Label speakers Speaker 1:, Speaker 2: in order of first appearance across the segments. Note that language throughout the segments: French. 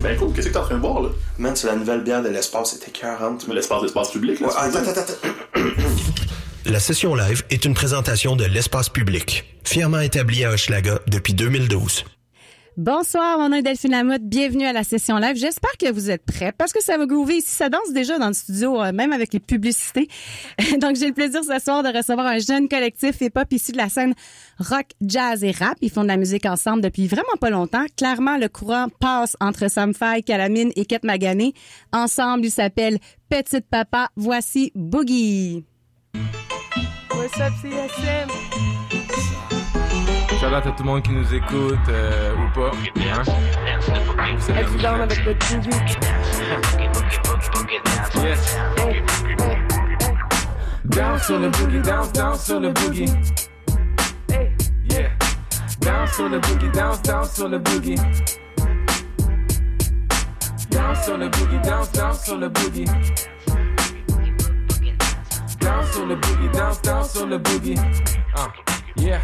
Speaker 1: Ben cool, qu'est-ce que t'es en train de boire là?
Speaker 2: Man, c'est la nouvelle bière de l'espace, c'était 40.
Speaker 1: Mais l'espace, l'espace public là.
Speaker 2: Ouais, attends, attends, attends.
Speaker 3: La session live est une présentation de l'espace public, fièrement établi à Hochelaga depuis 2012.
Speaker 4: Bonsoir, mon nom est Delphine Lamotte. Bienvenue à la session live. J'espère que vous êtes prêts parce que ça va groover ici. Ça danse déjà dans le studio, euh, même avec les publicités. Donc, j'ai le plaisir ce soir de recevoir un jeune collectif hip-hop issu de la scène rock, jazz et rap. Ils font de la musique ensemble depuis vraiment pas longtemps. Clairement, le courant passe entre Sam Faye, Calamine et Kate Magané. Ensemble, ils s'appellent Petite Papa. Voici Boogie.
Speaker 5: What's up?
Speaker 6: Shout out à tout le monde qui nous écoute euh, ou pas? Hein?
Speaker 5: Down avec le boogie?
Speaker 6: Yes. Down sur le boogie, down, down sur le boogie.
Speaker 5: Hey,
Speaker 6: Yeah. Down sur le boogie, down, down sur le boogie. Down sur le boogie, down, down sur le boogie. Down sur le boogie, down, down sur le boogie. Ah, yeah.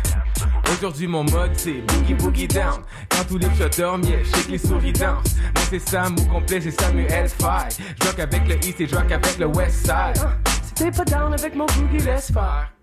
Speaker 6: Aujourd'hui mon mode c'est boogie boogie down Quand tous les dorment, yeah, shake les souris dansent Moi c'est Sam au complet, c'est Samuel Fay Je rock avec le East et je rock avec le West Side
Speaker 5: si t'es pas down avec mon boogie, laisse faire.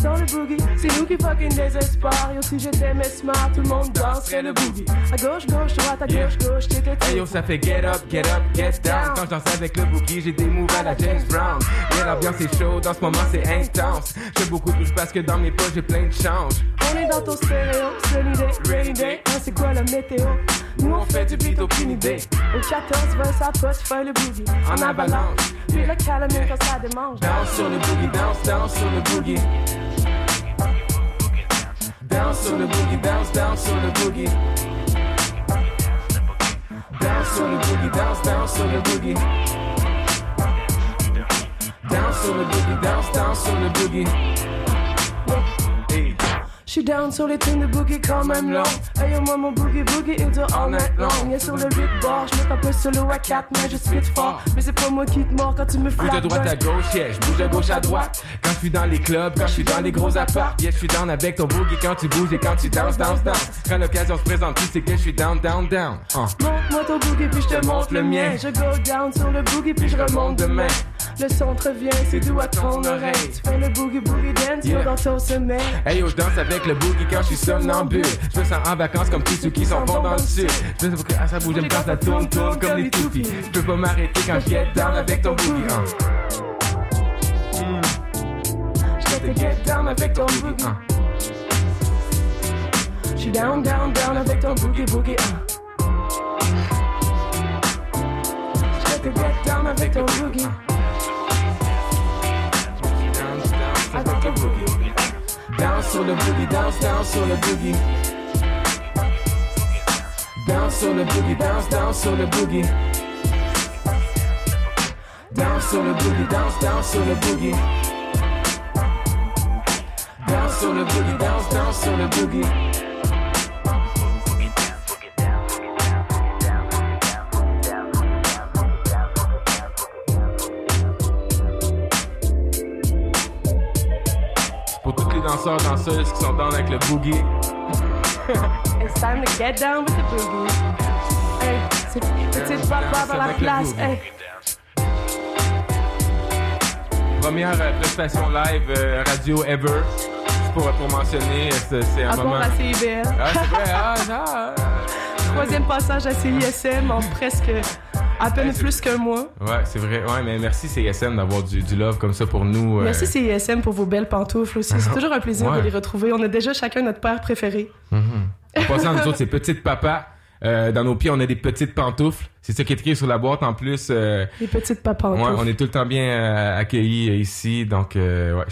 Speaker 5: Sans le boogie, c'est nous qui fucking désespère. Yo, si j'étais smart, tout le monde danserait le boogie. À gauche, gauche, droite, à gauche, gauche, t'étais
Speaker 6: Hey yo, ça fait get up, get up, get down. Quand je danse avec le boogie, j'ai des moves à la James Brown. Yeah, l'ambiance est chaude, en ce moment c'est intense. Je fais beaucoup plus parce que dans mes poches j'ai plein de change.
Speaker 5: On est dans ton stéréo, sunny day, rainy day. Hein, c'est quoi la météo? Nous on fait du beat, aucune idée. Au 14, 20, ça pote, faire le boogie.
Speaker 6: En avalanche.
Speaker 5: Puis le calamine quand ça démange.
Speaker 6: Down sur le boogie, down, down sur le boogie. Down sur le boogie, down, down sur le boogie. Down sur le boogie, down, down sur le boogie. Down sur le boogie, down, down sur le boogie. Hey.
Speaker 5: J'suis down sur les tunes de boogie quand même long. Yo, moi mon boogie boogie il dure all night long. Yeah, sur le 8 bar, j'mets un peu solo à 4, mais je spit fort. Mais c'est pas moi qui te mords quand tu me
Speaker 6: Bouge de
Speaker 5: flattes.
Speaker 6: droite à gauche, yeah, je bouge de gauche à droite. Quand je suis dans les clubs, quand je suis dans les gros apparts, yeah, je suis down avec ton boogie quand tu bouges et quand tu danses, danses, danses. Quand l'occasion se présente, tu sais que je suis down, down, down. Uh.
Speaker 5: Montre-moi ton boogie puis je te montre le mien. Je go down sur le boogie puis je remonte demain. Le son te revient, c'est doux à ton oreille. Tu fais le boogie boogie dance
Speaker 6: Yeah.
Speaker 5: dans ton sommeil.
Speaker 6: Hey yo, je danse avec le boogie quand je suis somnambule. Je me sens en vacances comme tous ceux qui s'en vont dans le sud. Je veux que ah, ça bouge, quand ça tourne, tourne comme les toupies. Je peux pas m'arrêter quand je get down avec ton boogie. Uh.
Speaker 5: Je te get down avec ton boogie.
Speaker 6: Uh.
Speaker 5: J'suis down, down, down avec ton boogie boogie. ah. Je te get down avec ton boogie.
Speaker 6: Down sur le boogie, down, down sur le boogie. Down sur le boogie, down, down sur le boogie. Down sur le boogie, down, down sur le boogie. Down sur le boogie, down, down sur le boogie. Danseurs, danseuses qui sont down avec le boogie.
Speaker 5: It's time to get down with the boogie. Hey, c'est petite papa dans la place. Hey,
Speaker 6: Première euh, prestation live euh, radio ever. Pour, pour mentionner, euh, c'est un
Speaker 5: à
Speaker 6: moment.
Speaker 5: à CIBL.
Speaker 6: Ah, c'est vrai, ah, ah, ah.
Speaker 5: Troisième passage à CISM en presque à peine plus qu'un mois.
Speaker 6: Ouais, c'est vrai. Ouais, mais merci CSM d'avoir du, du love comme ça pour nous. euh.
Speaker 5: Merci CISM pour vos belles pantoufles aussi. C'est toujours un plaisir
Speaker 6: Ouais.
Speaker 5: de les retrouver. On a déjà chacun notre père préféré.
Speaker 6: En passant, nous autres, c'est petites papas. Euh, dans nos pieds, on a des petites pantoufles. C'est ça qui est écrit sur la boîte en plus. euh,
Speaker 5: Les petites papas.
Speaker 6: ouais, on est tout le temps bien euh, accueillis ici. Donc, ouais,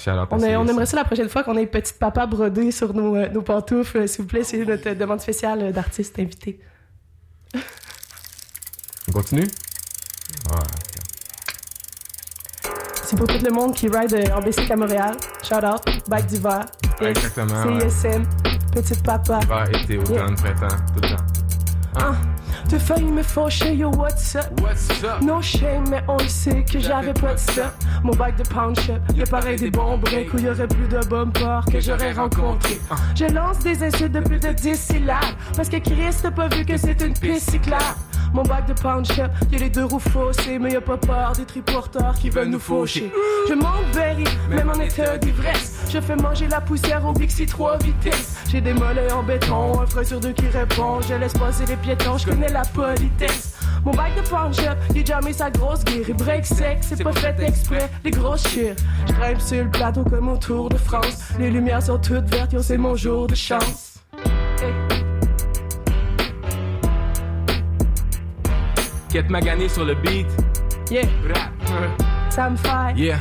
Speaker 6: à
Speaker 5: On, a- on
Speaker 6: CSM.
Speaker 5: aimerait ça la prochaine fois qu'on ait petites papas brodées sur nos, nos pantoufles. S'il vous plaît, c'est notre demande spéciale d'artistes invités.
Speaker 6: On continue? Ouais.
Speaker 5: C'est pour tout le monde qui ride euh, en bicycle à Montréal. Shout out, bike d'hiver.
Speaker 6: Ouais, exactement, ouais.
Speaker 5: CISM, petite papa.
Speaker 6: Hiver, été, automne, printemps, tout le temps.
Speaker 5: Ah, T'as failli me fâcher, yo, what's up?
Speaker 6: What's up?
Speaker 5: No shame, mais on le sait que j'avais pas de ça. Mon bike de pound shop, y'a pareil des bons breaks où y'aurait plus de bumpers que j'aurais rencontré. Je lance des insultes de plus de 10 syllabes parce que Chris t'a pas vu que c'est une piste cyclable. Mon bac de pound shop, y'a les deux roues faussées, mais y'a pas peur des triporteurs qui veulent nous faucher. Je berry, même en état d'ivresse. Je fais manger la poussière au Bixi 3 vitesses. J'ai des mollets en béton, un frère sur deux qui répond. Je laisse passer les piétons, je connais la politesse. Mon bac de pound shop, il jamais sa grosse guerre. Break sec, c'est pas fait exprès, les grosses chires. Je grimpe sur le plateau comme au Tour de France. Les lumières sont toutes vertes, c'est mon jour de chance.
Speaker 6: Quête magané sur le beat.
Speaker 5: Yeah,
Speaker 6: Rap.
Speaker 5: ça me fait.
Speaker 6: Yeah.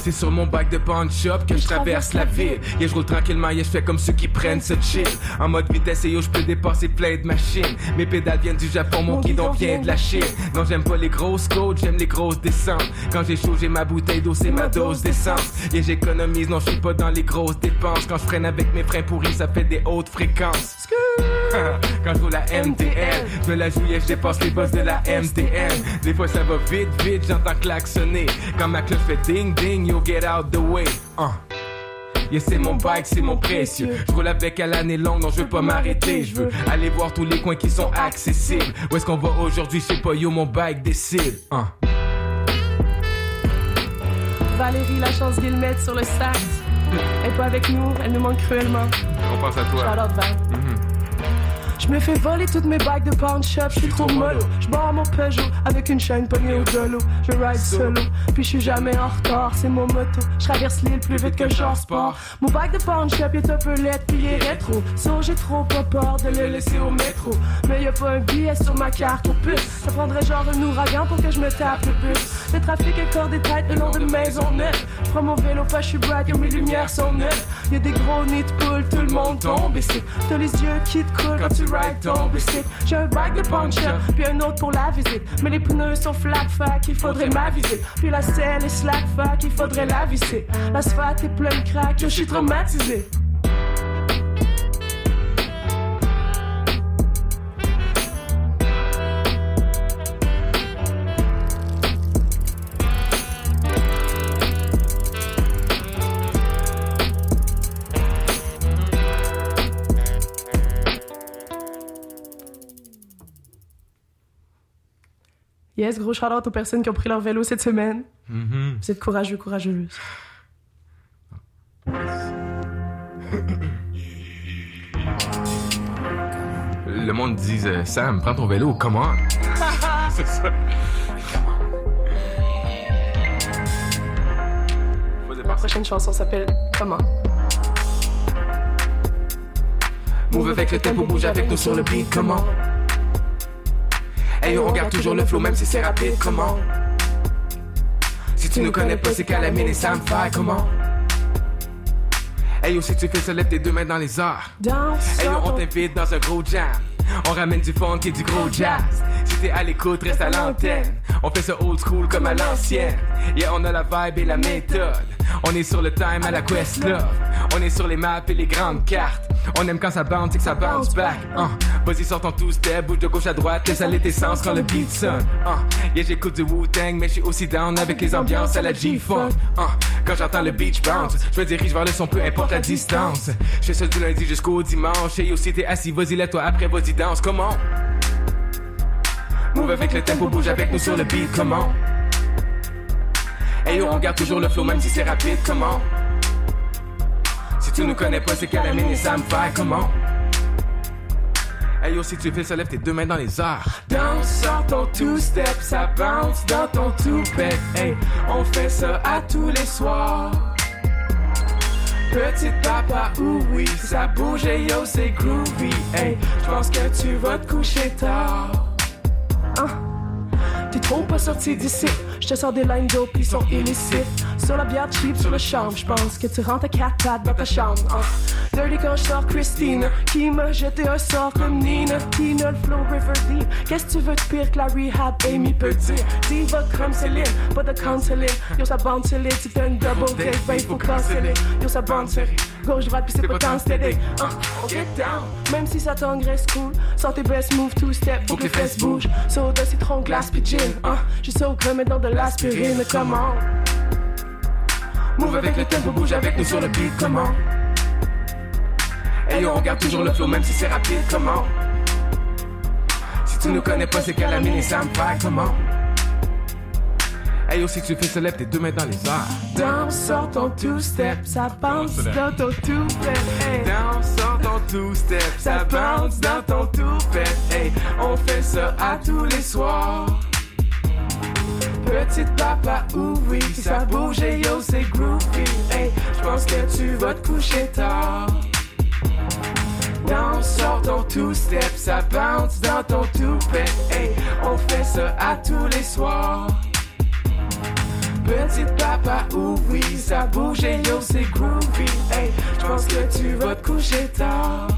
Speaker 6: C'est sur mon bac de pawn shop que je traverse la ville. Yeah, je roule tranquillement, yeah, je fais comme ceux qui prennent ce chill. En mode vitesse et yo, je peux dépasser plein de machines. Mes pédales viennent du Japon, mon guidon vient de la Chine. Non, j'aime pas les grosses côtes, j'aime les grosses descentes. Quand j'ai chaud, j'ai ma bouteille d'eau, c'est ma dose d'essence. Et j'économise, non, je suis pas dans les grosses dépenses. Quand je freine avec mes freins pourris, ça fait des hautes fréquences. Quand je roule la MTL, je me la jouille, je dépasse les boss de la MTN. Des fois ça va vite, vite, j'entends klaxonner. Quand ma cloche fait ding ding, yo get out the way. Uh. Yeah, c'est mon bike, c'est mon précieux. Je roule avec à l'année longue, non, je veux pas m'arrêter. Je veux aller voir tous les coins qui sont accessibles. Où est-ce qu'on va aujourd'hui, je sais pas, yo, mon bike décide. Uh.
Speaker 5: Valérie, la chance Guillemette sur le sax. Elle est pas avec nous, elle nous manque cruellement.
Speaker 6: On pense à toi.
Speaker 5: Charlotte Val. Je me fais voler toutes mes bagues de pound shop, je suis trop mollo. Je à mon Peugeot avec une chaîne pognée au dolo. Je ride solo, puis je suis jamais en retard, c'est mon moto. Je traverse l'île plus vite que genre sport. Mon bac de pound shop est un peu laid, puis il est rétro. So j'ai trop pas peur de le laisser au métro. Mais y a pas un billet sur ma carte au puce. Ça prendrait genre un ouragan pour que je me tape le bus. Le trafic est corps des têtes le long de maison neuve. Prends mon vélo, pas je suis bright, et mes lumières sont neuves. Y a des gros nids de poules, tout le monde tombe ici. T'as les yeux qui te coulent quand tu rides ton bag de puncher, puis un autre pour la visite. Mais les pneus sont flat fac, il faudrait m'aviser. Puis la selle est slack fac, il faudrait la visser. L'asphalte est plein de crack, je suis traumatisé. Yes, gros shout aux personnes qui ont pris leur vélo cette semaine. Vous êtes courageux, courageuses.
Speaker 6: Le monde dit euh, Sam, prends ton vélo, comment C'est ça.
Speaker 5: La prochaine chanson s'appelle Comment
Speaker 6: Move avec le tempo, bouge avec nous sur le beat, comment Hey, on regarde toujours le flow, même si c'est rapide, comment? Si tu nous connais pas, c'est qu'à la mine et ça me fait, comment? Hey yo, si tu fais ça, lève tes deux mains dans les airs. Hey yo, on t'invite dans un gros jam. On ramène du funk et du gros jazz. Si t'es à l'écoute, reste à l'antenne. On fait ça old school comme à l'ancienne. Yeah, on a la vibe et la méthode. On est sur le time à la Questlove. On est sur les maps et les grandes cartes. On aime quand ça bounce et que ça bounce back. Uh. Vas-y, sors ton two-step, bouge de gauche à droite, laisse aller tes sens quand le beat sonne. Uh. Yeah, j'écoute du Wu-Tang, mais je suis aussi down avec les ambiances à la G-Funk. Uh. Quand j'entends le beach bounce, je me dirige vers le son, peu importe la distance. Je fais du lundi jusqu'au dimanche. Et aussi, t'es assis, vas-y, lève-toi après, vas-y, danse, comment? Move avec le tempo, bouge avec nous sur le beat, comment? Hey yo, on garde toujours le flow, même si c'est rapide, comment? Si tu nous connais pas, c'est qu'à la mine et me fait, comment? Hey yo, si tu fais ça, lève tes deux mains dans les airs. Danse, sors ton two-step, ça bounce dans ton toupet. Hey, on fait ça à tous les soirs. Petite papa, oui, ça bouge et yo, c'est groovy. Hey, je pense que tu vas te coucher tard.
Speaker 5: T'es trop pas sorti d'ici. Je te sors des lines d'eau qui sont illicites. Sur la bière cheap, sur le charme, je pense que tu rentres à quatre pattes dans ta chambre. hein. Dirty quand je sors Christine, qui m'a jeté un sort comme Nina. Tina, le flow River Deep. Qu'est-ce que tu veux de pire que la rehab, Amy peut dire? Diva comme Céline, pas de canceler. Yo, ça bande solide, tu fais une double take, ben faut canceller. Yo, ça bande serré. Gauche, droite, puis c'est pas tant steady. Hein, on get down, même si ça t'engraisse cool. Sors tes best moves, two step, faut que les fesses bougent. Soda, citron, glace, puis gin. J'ai ça au crème dans de l'aspirine, comment?
Speaker 6: Move avec le tempo, bouge avec nous sur le beat, comment? Yo, on garde toujours le flow, même si c'est rapide, comment? Si Tu nous connais pas, c'est Calamine et Sam Fry, comment? Hey yo, si tu fais célèbre, tes deux mains dans les airs.
Speaker 5: Danse, sors ton two-step, ça bounce dans ton two-step. Hey.
Speaker 6: Danse, sors ton two-step, ça bounce dans ton two-step. Hey, on fait ça à tous les soirs. Petite papa, oui, ça bouge et yo, c'est groovy. Hey, j'pense que tu vas te coucher tard. Danse, sors ton two-step, ça bounce dans ton two-step. Hey, on fait ça à tous les soirs. Petite papa, oui, ça bouge et yo, c'est groovy. Hey, j'pense que tu vas te coucher tard.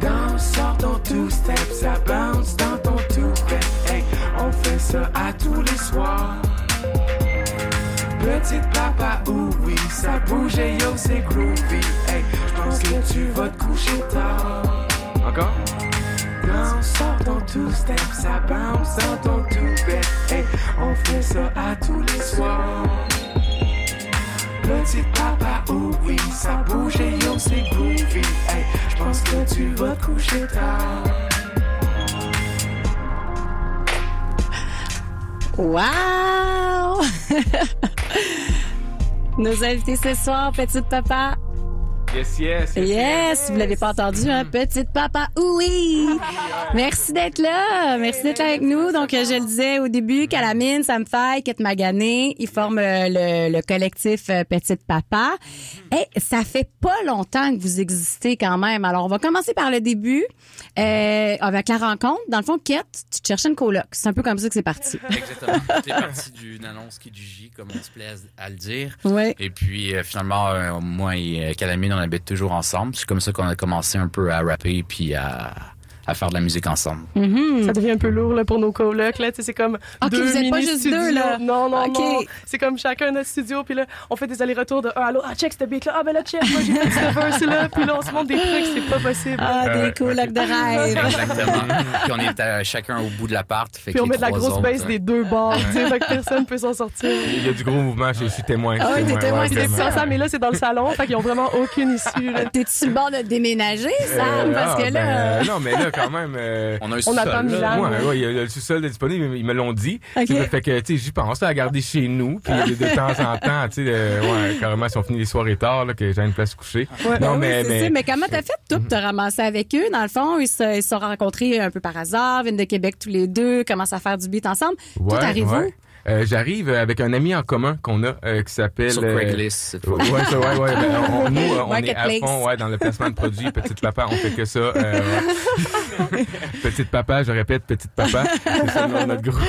Speaker 6: Danse, sors ton two-step, ça bounce dans ton two-step. Hey, on fait ça à tous les soirs. Petite papa, oui, ça bouge et yo, c'est groovy. Hey, j'pense que tu vas te coucher tard. Encore? Danse, sors ton two-step, ça bounce dans ton two-step. Hey, on fait ça à tous les soirs. Petite papa, oui, ça bouge et yo, c'est. Hey, j'pense que tu vas te coucher tard.
Speaker 4: Wow! Nos invités ce soir, Petite Papa.
Speaker 6: Yes, yes,
Speaker 4: Yes, vous l'avez pas entendu, hein? Petite Papa, oui! Merci d'être là. Merci d'être là avec nous. Donc, je le disais au début, Calamine, Sam Faye, Kate Magané, ils forment euh, le, le collectif euh, Petite Papa. Et ça fait pas longtemps que vous existez quand même. Alors, on va commencer par le début, euh, avec la rencontre. Dans le fond, Kate, tu te cherchais une coloc. C'est un peu comme ça que c'est parti.
Speaker 7: Exactement. C'est parti d'une annonce qui du J, comme on se plaît à, le dire.
Speaker 4: Ouais.
Speaker 7: Et puis, euh, finalement, euh, moi et Calamine, on habite toujours ensemble. C'est comme ça qu'on a commencé un peu à rapper puis à, à faire de la musique ensemble.
Speaker 5: Ça devient un peu lourd là, pour nos colocs. Là. C'est comme
Speaker 4: Ok,
Speaker 5: deux
Speaker 4: vous êtes pas juste
Speaker 5: studios.
Speaker 4: deux, là.
Speaker 5: Non, non, non. C'est comme chacun notre studio. Puis là, on fait des allers-retours de ah, allô, ah, check ce beat-là. Ah, ben là, check, moi, j'ai fait ce verse-là. Puis là, on se montre des trucs, c'est pas possible.
Speaker 4: Ah, des colocs de rêve.
Speaker 7: Exactement. puis on est euh, chacun au bout de l'appart.
Speaker 5: Puis on met de la grosse baisse
Speaker 7: euh,
Speaker 5: des deux bords. tu sais, fait que personne peut s'en sortir.
Speaker 6: Il y a du gros mouvement, je suis témoin.
Speaker 4: Ah ouais, t'es témoin, c'est
Speaker 5: ensemble, mais là, c'est dans le salon. Fait qu'ils ont vraiment aucune issue.
Speaker 4: T'es-tu sur le bord de déménager, Sam?
Speaker 6: Euh,
Speaker 4: Parce
Speaker 6: ah,
Speaker 4: que là...
Speaker 6: ben, euh, non, mais là, quand même. euh,
Speaker 7: On a un
Speaker 5: On
Speaker 7: sous-sol,
Speaker 5: attend
Speaker 7: là.
Speaker 5: Milan.
Speaker 6: Ouais, ouais, il y a le sous-sol de disponible, ils me l'ont dit.
Speaker 4: Ok.
Speaker 6: Ça fait que, tu sais, j'y pense, à garder chez nous, puis de, de temps en temps, tu sais, euh, ouais, carrément, si on finit les soirées tard, là, que j'ai une place couchée.
Speaker 5: Ouais.
Speaker 6: Non,
Speaker 4: oui,
Speaker 6: mais, mais,
Speaker 4: comment t'as fait, toi, pour te ramasser avec eux? Dans le fond, ils se, ils se sont rencontrés un peu par hasard, viennent de Québec tous les deux, commencent à faire du beat ensemble. Tout arrive
Speaker 6: ouais. Euh, J'arrive avec un ami en commun qu'on a, euh, qui s'appelle...
Speaker 7: Sur
Speaker 6: euh,
Speaker 7: Craigslist, cette fois.
Speaker 6: Ouais, ça, ouais, ouais. Ben, on, on- nous, euh, on est à fond, ouais, dans le placement de produits. Petite papa, on fait que ça. euh, ouais. Petite papa, je répète, petite papa. C'est ça notre groupe.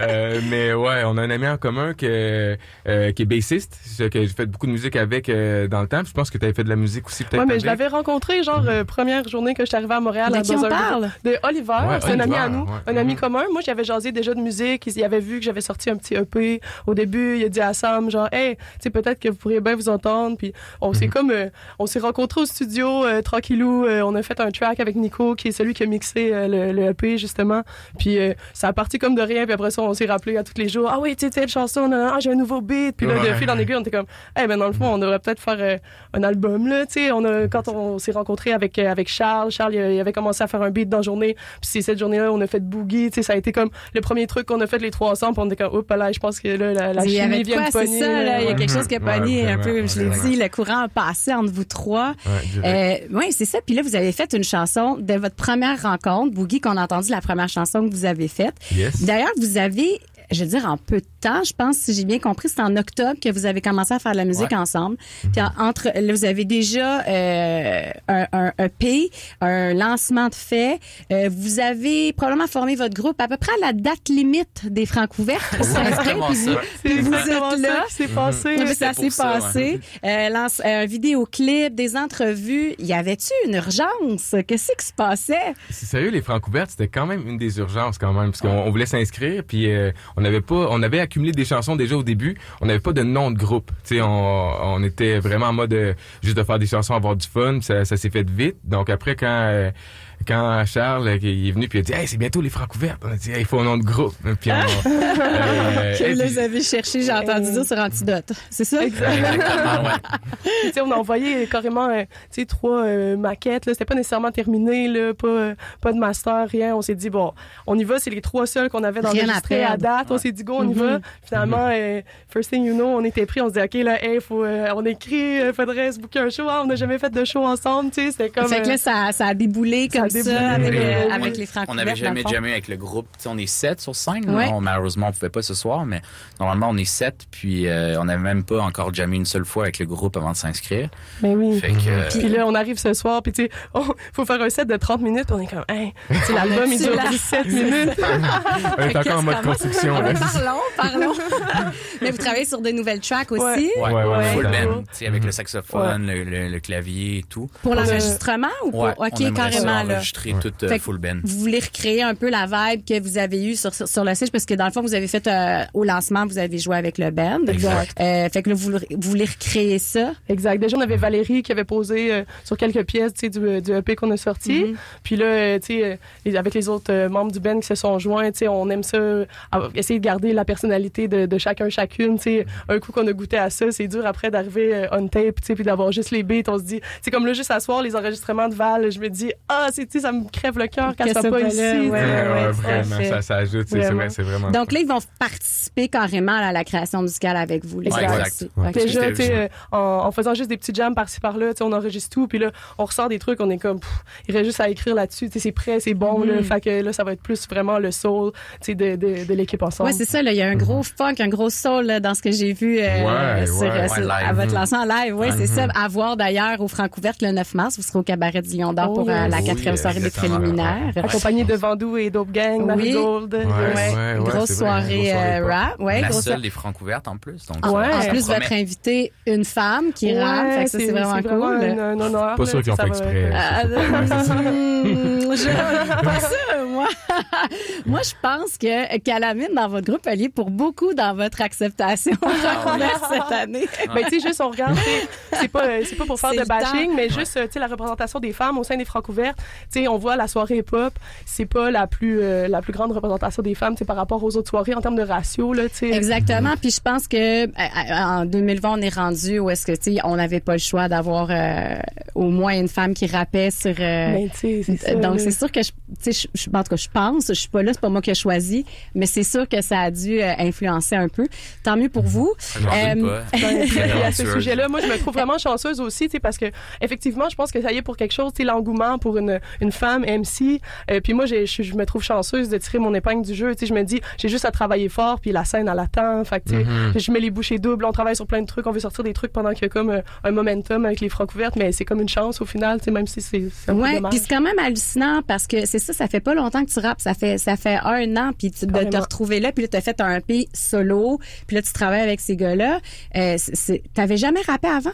Speaker 6: Euh, mais ouais, on a un ami en commun que, euh, qui est bassiste, que j'ai fait beaucoup de musique avec euh, dans le temps. Puis Je pense que tu avais fait de la musique aussi, peut-être.
Speaker 5: Ouais, mais je l'avais rencontré, genre, euh, première journée que je suis arrivée à Montréal.
Speaker 4: De
Speaker 5: à-
Speaker 4: qui on parle?
Speaker 5: De Oliver.
Speaker 6: Ouais,
Speaker 5: c'est un ami à nous.
Speaker 6: ouais.
Speaker 5: Un ami
Speaker 6: Mhm.
Speaker 5: commun. Moi, j'avais jasé déjà de musique. Il, il avait vu que j'avais sorti un petit EP. Au début, il a dit à Sam, genre, hey, tu sais, peut-être que vous pourriez bien vous entendre. Puis on
Speaker 6: Mhm.
Speaker 5: s'est comme, euh, on s'est rencontrés au studio, euh, tranquillou. Euh, on a fait un track avec Nico, qui est celui qui a mixé le, le EP, justement. Puis ça a parti comme de rien. Puis après ça, on s'est rappelé à tous les jours, ah oui, tu sais, telle chanson, ah, j'ai un nouveau beat. Puis là, de
Speaker 6: Ouais.
Speaker 5: fil en aiguille, on était comme, eh ben dans le fond, on devrait peut-être faire un album là. Tu sais, on a quand on s'est rencontrés avec avec Charles, Charles il, avait commencé à faire un beat dans la journée. Puis c'est cette journée-là, on a fait Boogie. Tu sais, ça a été comme le premier truc qu'on a fait les trois ensemble. On comme, oups là, je pense que là, la, la chimie vient
Speaker 4: quoi,
Speaker 5: de
Speaker 4: c'est
Speaker 5: pogner.
Speaker 4: ça, là. Il y a quelque chose qui a
Speaker 6: Ouais,
Speaker 4: pogné un peu, je l'ai dit, le courant a passé entre vous trois.
Speaker 6: Ouais, direct.
Speaker 4: Euh, oui, c'est ça. Puis là, vous avez fait une chanson de votre première rencontre, Boogie, qu'on a entendu la première chanson que vous avez faite.
Speaker 6: Yes.
Speaker 4: D'ailleurs, vous avez, je veux dire, en peu de temps, je pense, si j'ai bien compris, c'est en octobre que vous avez commencé à faire de la musique
Speaker 7: Ouais.
Speaker 4: ensemble. Puis en- entre, là, vous avez déjà euh, un, un EP, un lancement de fait. Euh, vous avez probablement formé votre groupe à peu près à la date limite des francs ouvertes. pour s'inscrire,
Speaker 7: exactement
Speaker 4: puis
Speaker 7: ça.
Speaker 4: vous-
Speaker 5: C'est
Speaker 4: êtes
Speaker 5: ça
Speaker 4: là.
Speaker 5: s'est passé.
Speaker 4: Ouais, mais
Speaker 7: c'est
Speaker 4: ça s'est
Speaker 7: ça,
Speaker 4: passé. Euh, lance, un vidéoclip, des entrevues. Y avait-tu une urgence? Qu'est-ce qui se passait?
Speaker 6: C'est sérieux, les francs ouvertes, c'était quand même une des urgences quand même, parce qu'on on voulait s'inscrire, puis euh, on pas, on avait accumulé des chansons déjà au début, on n'avait pas de nom de groupe, tu on, on était vraiment en mode euh, juste de faire des chansons, avoir du fun, ça, ça s'est fait vite. Donc après quand euh, quand Charles euh, il est venu puis il a dit hey c'est bientôt les francs ouvertes on a dit hey, il faut un nom de groupe puis on, euh,
Speaker 4: Que là,
Speaker 6: puis-
Speaker 4: vous avez cherché, j'ai entendu dire sur Antidote. C'est ça?
Speaker 7: Exactement, ouais.
Speaker 5: Tu sais, on a envoyé carrément euh, tu sais, trois euh, maquettes. Là. C'était pas nécessairement terminé, là, pas, euh, pas de master, rien. On s'est dit, bon, on y va. C'est les trois seuls qu'on avait dans le
Speaker 4: à
Speaker 5: à
Speaker 4: perdre.
Speaker 5: date. On s'est dit, go, on y va. Finalement, euh, first thing you know, on était pris. On se dit, OK, là, hey, faut, euh, on écrit, faudrait se booker un show. Ah, on n'a jamais fait de show ensemble. Tu sais, c'était comme.
Speaker 4: fait que là, ça, ça a déboulé
Speaker 5: Ça
Speaker 4: ça avec, euh, avec les francs
Speaker 7: On n'avait jamais jamais avec le groupe. On est sept sur scène.
Speaker 4: Ouais.
Speaker 7: On- malheureusement, on pouvait pas ce soir, mais normalement, on est sept. Puis euh, on n'avait même pas encore jamais une seule fois avec le groupe avant de s'inscrire.
Speaker 5: Ben oui.
Speaker 7: Fait que, euh,
Speaker 5: Puis là, on arrive ce soir, puis tu sais, oh, faut faire un set de 30 minutes. On est comme, hey, sais, l'album, il dure
Speaker 4: la-
Speaker 5: 17 minutes.
Speaker 6: on est encore en mode construction là.
Speaker 4: Parlons, parlons. Mais vous travaillez sur des nouvelles tracks aussi?
Speaker 5: Ouais.
Speaker 7: ouais,
Speaker 6: Ouais, ouais,
Speaker 7: full band, avec le saxophone, le, le- le clavier et tout.
Speaker 4: Pour l'enregistrement ou pour...
Speaker 7: Ouais,
Speaker 4: OK, carrément,
Speaker 7: euh, full band.
Speaker 4: Vous voulez recréer un peu la vibe que vous avez eue sur, sur, sur le site parce que dans le fond, vous avez fait euh, au lancement, vous avez joué avec le band.
Speaker 7: Exact.
Speaker 4: Euh, fait que là, vous, vous voulez recréer ça.
Speaker 5: Exact. Déjà, on avait Valérie qui avait posé euh, sur quelques pièces tu sais, du, du EP qu'on a sorti.
Speaker 4: Mhm.
Speaker 5: Puis là, tu sais, et avec les autres euh, membres du band qui se sont joints, tu sais, on aime ça, euh, essayer de garder la personnalité de, de chacun, chacune. tu sais. Un coup qu'on a goûté à ça, c'est dur après d'arriver euh, on tape, tu sais, puis d'avoir juste les beats. On se dit, c'est comme là, juste à soir, les enregistrements de Val, je me dis, ah, c'est, sais, ça me crève le cœur qu'elle
Speaker 4: Que
Speaker 5: soit
Speaker 4: ça
Speaker 5: pas
Speaker 4: va
Speaker 5: ici.
Speaker 4: ouais,
Speaker 6: vraiment ça ça ajoute c'est vrai c'est vraiment
Speaker 4: Donc là, ils vont participer carrément à la création musicale avec vous. Les
Speaker 7: Ouais,
Speaker 4: gars.
Speaker 5: Déjà, tu sais, euh, en, en faisant juste des petits jams par-ci par-là, tu sais, on enregistre tout, puis là, on ressort des trucs, on est comme, pff, il reste juste à écrire là-dessus, tu sais, c'est prêt, c'est bon, là, fait que là, ça va être plus vraiment le soul, tu sais, de, de, de l'équipe ensemble.
Speaker 4: Ouais, c'est ça. Là, il y a un gros funk, un gros soul là, dans ce que j'ai vu euh,
Speaker 6: Ouais,
Speaker 4: sur,
Speaker 6: ouais.
Speaker 4: euh,
Speaker 7: Ouais,
Speaker 4: sur-
Speaker 7: live.
Speaker 4: à votre lancement en live. Oui,
Speaker 7: Ouais.
Speaker 4: c'est ça. À voir d'ailleurs au Francouverte le 9 mars. Vous serez au cabaret du Lion d'Or
Speaker 5: Oh,
Speaker 4: pour euh,
Speaker 5: yes.
Speaker 4: la quatrième soirée des préliminaires.
Speaker 5: Accompagné de Vandou et Dope Gang,
Speaker 4: Oui.
Speaker 5: Marigold.
Speaker 6: Ouais,
Speaker 5: yes.
Speaker 6: ouais, ouais,
Speaker 4: grosse soirée,
Speaker 6: grosse soirée
Speaker 4: euh, rap. Ouais,
Speaker 7: la
Speaker 4: grosse
Speaker 7: seule des francs ouvertes en plus. Donc,
Speaker 5: Ouais.
Speaker 7: ça-
Speaker 4: En plus, votre invité, une femme qui
Speaker 5: Ouais,
Speaker 4: rappe. Fait que ça, c'est vraiment cool.
Speaker 5: un, un honneur.
Speaker 6: Pas sûr qu'ils ont
Speaker 5: ça
Speaker 6: fait exprès.
Speaker 4: Ah, je pas sûr, moi. moi, je pense que Calamine, dans votre groupe, elle est pour beaucoup dans votre acceptation Francouverte cette année.
Speaker 5: Ben, tu sais, juste, on regarde, c'est pas, euh, c'est pas pour faire de bashing, mais juste, euh, tu sais, la représentation des femmes au sein des francs ouvertes. Tu sais, on voit la soirée hip-hop, c'est pas la plus, euh, la plus grande représentation des femmes, par rapport aux autres soirées en termes de ratio, là, tu sais.
Speaker 4: Exactement. Puis je pense que euh, en 2020, on est rendu où est-ce que tu sais, on n'avait pas le choix d'avoir euh, au moins une femme qui rappait sur. euh,
Speaker 5: Ben, tu sais, c'est ça.
Speaker 4: donc c'est sûr que je, tu sais, je, en tout cas, je pense, je suis pas là, c'est pas moi qui ai choisi, mais c'est sûr que ça a dû euh, influencer un peu. Tant mieux pour vous. Euh,
Speaker 7: pas.
Speaker 5: Ben, à ce sujet-là, moi, je me trouve vraiment chanceuse aussi, tu sais, parce que effectivement, je pense que ça y est pour quelque chose, tu sais, l'engouement pour une, une femme MC. Euh, puis moi, je, je me trouve chanceuse de tirer mon épingle du jeu. Tu sais, je me dis, j'ai juste à travailler fort, puis la scène elle attend. Fait que, tu sais,
Speaker 6: Mhm.
Speaker 5: je mets les bouchées doubles, on travaille sur plein de trucs, on veut sortir des trucs pendant qu'il y a comme euh, un momentum avec les francs ouvertes, mais c'est comme une chance au final, tu sais, même si c'est c'est un peu
Speaker 4: Ouais, puis c'est quand même hallucinant parce que c'est ça, ça fait pas longtemps que tu rappes, ça fait ça fait un an puis tu de te retrouver là puis là t'as fait un EP solo, puis là tu travailles avec ces gars-là. Euh, t'avais jamais rappé avant?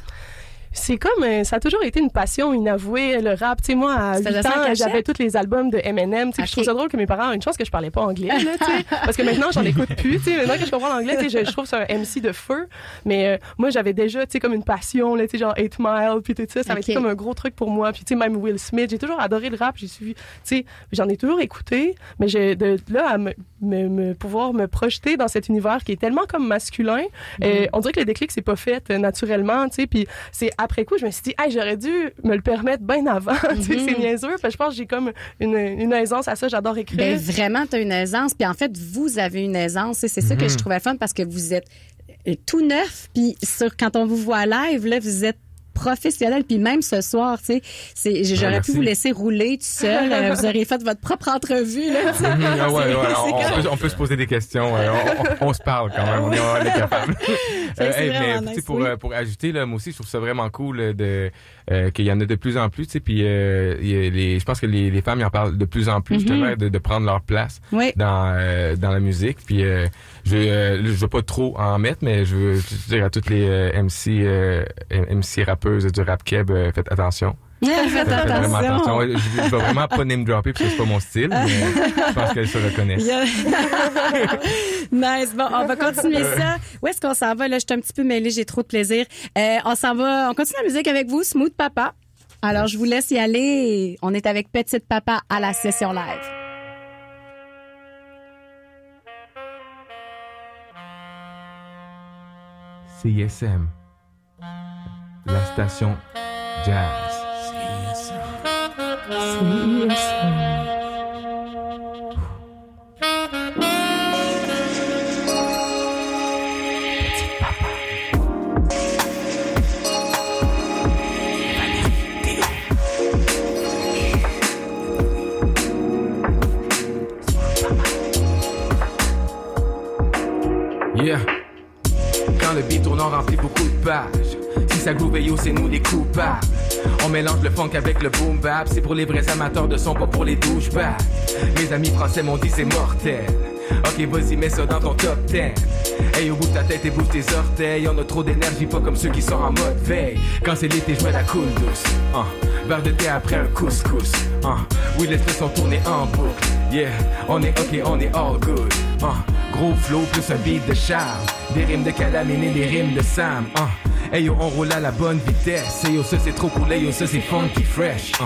Speaker 5: C'est comme, euh, ça a toujours été une passion inavouée, le rap. Tu sais, moi, à
Speaker 4: Tu faisais
Speaker 5: 8
Speaker 4: ça en
Speaker 5: ans, j'avais tous les albums de Eminem. Tu sais, puis
Speaker 4: Ok.
Speaker 5: Je trouve ça drôle que mes parents ont une chance que je parlais pas anglais, là. Parce que maintenant, j'en écoute plus, tu sais. Maintenant que je comprends l'anglais, je, je trouve c'est un MC de feu. Mais euh, moi, j'avais déjà, tu sais, comme une passion, là, tu sais, genre 8 Mile, puis tout ça. Ça avait été comme un gros truc pour moi. Puis, tu sais, même Will Smith, j'ai toujours adoré le rap. J'ai suivi, tu sais, j'en ai toujours écouté. Mais de là à me, me, me- pouvoir me projeter dans cet univers qui est tellement comme masculin, euh, on dirait que le déclic s'est pas fait euh, naturellement, tu sais. Puis c'est après coup, je me suis dit, hey, j'aurais dû me le permettre bien avant. tu sais, c'est niaiseux. Parce que je pense que j'ai comme une, une aisance à ça. J'adore écrire.
Speaker 4: Ben vraiment, tu as une aisance. Puis en fait, vous avez une aisance. Et C'est ça que je trouvais fun parce que vous êtes euh, tout neuf. Puis sur, quand on vous voit live, là, vous êtes professionnel puis même ce soir tu sais j'aurais pu vous laisser rouler tout seul Euh, vous auriez fait votre propre entrevue là.
Speaker 6: Mhm, ah ouais, ouais, on, peut, on peut se poser des questions. ouais, on, on- on se parle quand même. On est capable. hey,
Speaker 4: vraiment
Speaker 6: mais
Speaker 4: nice,
Speaker 6: pour,
Speaker 4: oui.
Speaker 6: euh, pour ajouter, là, moi aussi, je trouve ça vraiment cool euh, de euh, qu'il y en a de plus en plus. tu sais, Puis euh, y les, je pense que les, les femmes ils en parlent de plus en plus, justement, de, de prendre leur place
Speaker 4: oui
Speaker 6: dans euh, dans la musique. Puis euh, je euh, je veux pas trop en mettre, mais je veux dire à toutes les euh, MC euh, MC rappeuses du rap keb, euh, faites attention.
Speaker 4: Faites
Speaker 6: attention.
Speaker 4: attention
Speaker 6: Je, je vais vraiment pas name dropper parce que c'est pas mon style, mais je pense qu'elles se
Speaker 4: a- nice. Bon, on va continuer ça. Où est-ce qu'on s'en va? Là, je suis un petit peu mêlée, j'ai trop de plaisir. Euh, on s'en va, on continue la musique avec vous, Smooth Papa. Alors, je vous laisse y aller. On est avec Petite Papa à la session live.
Speaker 6: CISM. La station Jazz. Yeah. Quand le beat tourne, on remplit beaucoup de pages. Ça groove yo, c'est nous les coupables. On mélange le funk avec le boom bap. C'est pour les vrais amateurs de son, pas pour les douchebags. Mes amis français m'ont dit c'est mortel. Ok, vas-y, mets ça dans ton top 10. Hey, au bout ta tête et bouge tes orteils. On a trop d'énergie, pas comme ceux qui sont en mode veille. Quand c'est l'été, je mets la coule douce. Verre de thé après un couscous. Uh. Oui, laisse-le son tourner en boucle. Yeah, on est ok, on est all good. Uh. Gros flow plus un beat de charme. Des rimes de calamine et des rimes de Sam. Uh. Hey yo, on roule à la bonne vitesse. Hey yo, ça c'est trop cool. Hey yo, ça c'est funky fresh. Uh.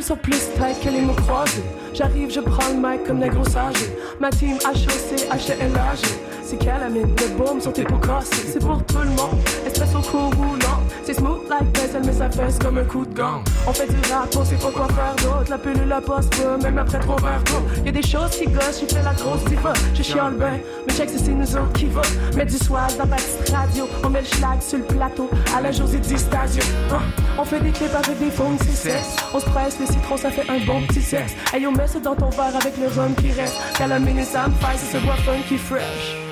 Speaker 5: Sont plus tight que les mots croisés. J'arrive, je prends le mic comme gros âgés. Ma team HOC, HLAG. C'est calamine, le boom sur tes cassés. C'est pour tout le monde. Espresso court roulant. C'est smooth like Bessel, mais ça fesse comme un coup de gant. On fait du rap, on sait pas quoi faire d'autre. La pilule la poste pas, même après trop verre d'eau. Y'a des choses qui gossent, j'ai fait la grosse diva. Je chiale ben, mais check c'est nous autres qui votent. Mets du swag dans ta radio. On met le schlag sur le plateau. À la José du Stadio. Hein, On fait des clips avec des phones, c'est. On se presse le citron, ça fait un bon petit sexe. Hey on met ça dans ton verre avec le rhum qui reste. Calamine et ça me fait, c'est ce bois funky fresh.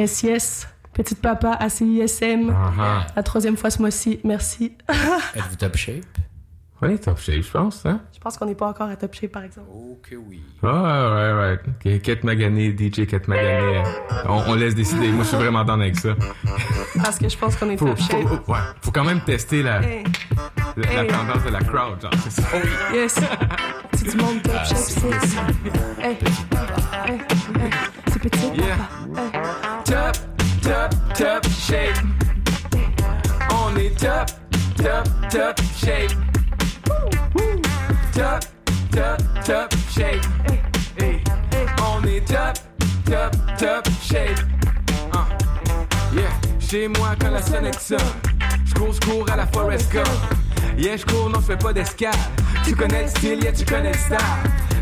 Speaker 5: Yes, yes. Petite papa à CISM.
Speaker 6: Uh-huh.
Speaker 5: La troisième fois ce mois-ci, merci.
Speaker 7: Êtes-vous top shape?
Speaker 6: On est top shape, je pense, hein?
Speaker 5: Je pense qu'on n'est pas encore à top shape, par exemple.
Speaker 7: Oh que oui.
Speaker 6: Ouais, ouais, ouais. Ok, Kate Magané, DJ Kate Magané. euh, On, on laisse décider. Moi, je suis vraiment dans avec ça.
Speaker 5: Parce que je pense qu'on est
Speaker 6: Faut,
Speaker 5: top shape.
Speaker 6: faut, ouais, faut quand même tester la,
Speaker 5: Hey,
Speaker 6: la, tendance de la crowd, genre, c'est ça.
Speaker 5: yes. C'est du monde top shape, c'est Hey, hey, hey. C'est petit
Speaker 6: Yeah.
Speaker 5: papa.
Speaker 6: Top, top, shape. On est top, top, top shape. Top, top, top shape. On est top, top, top shape. Uh. Yeah, chez moi quand la scène sonne, je cours, je cours à la Forest Gump. Yeah, je cours, non, je fais pas d'escale. Tu connais le style, yeah, tu connais le style.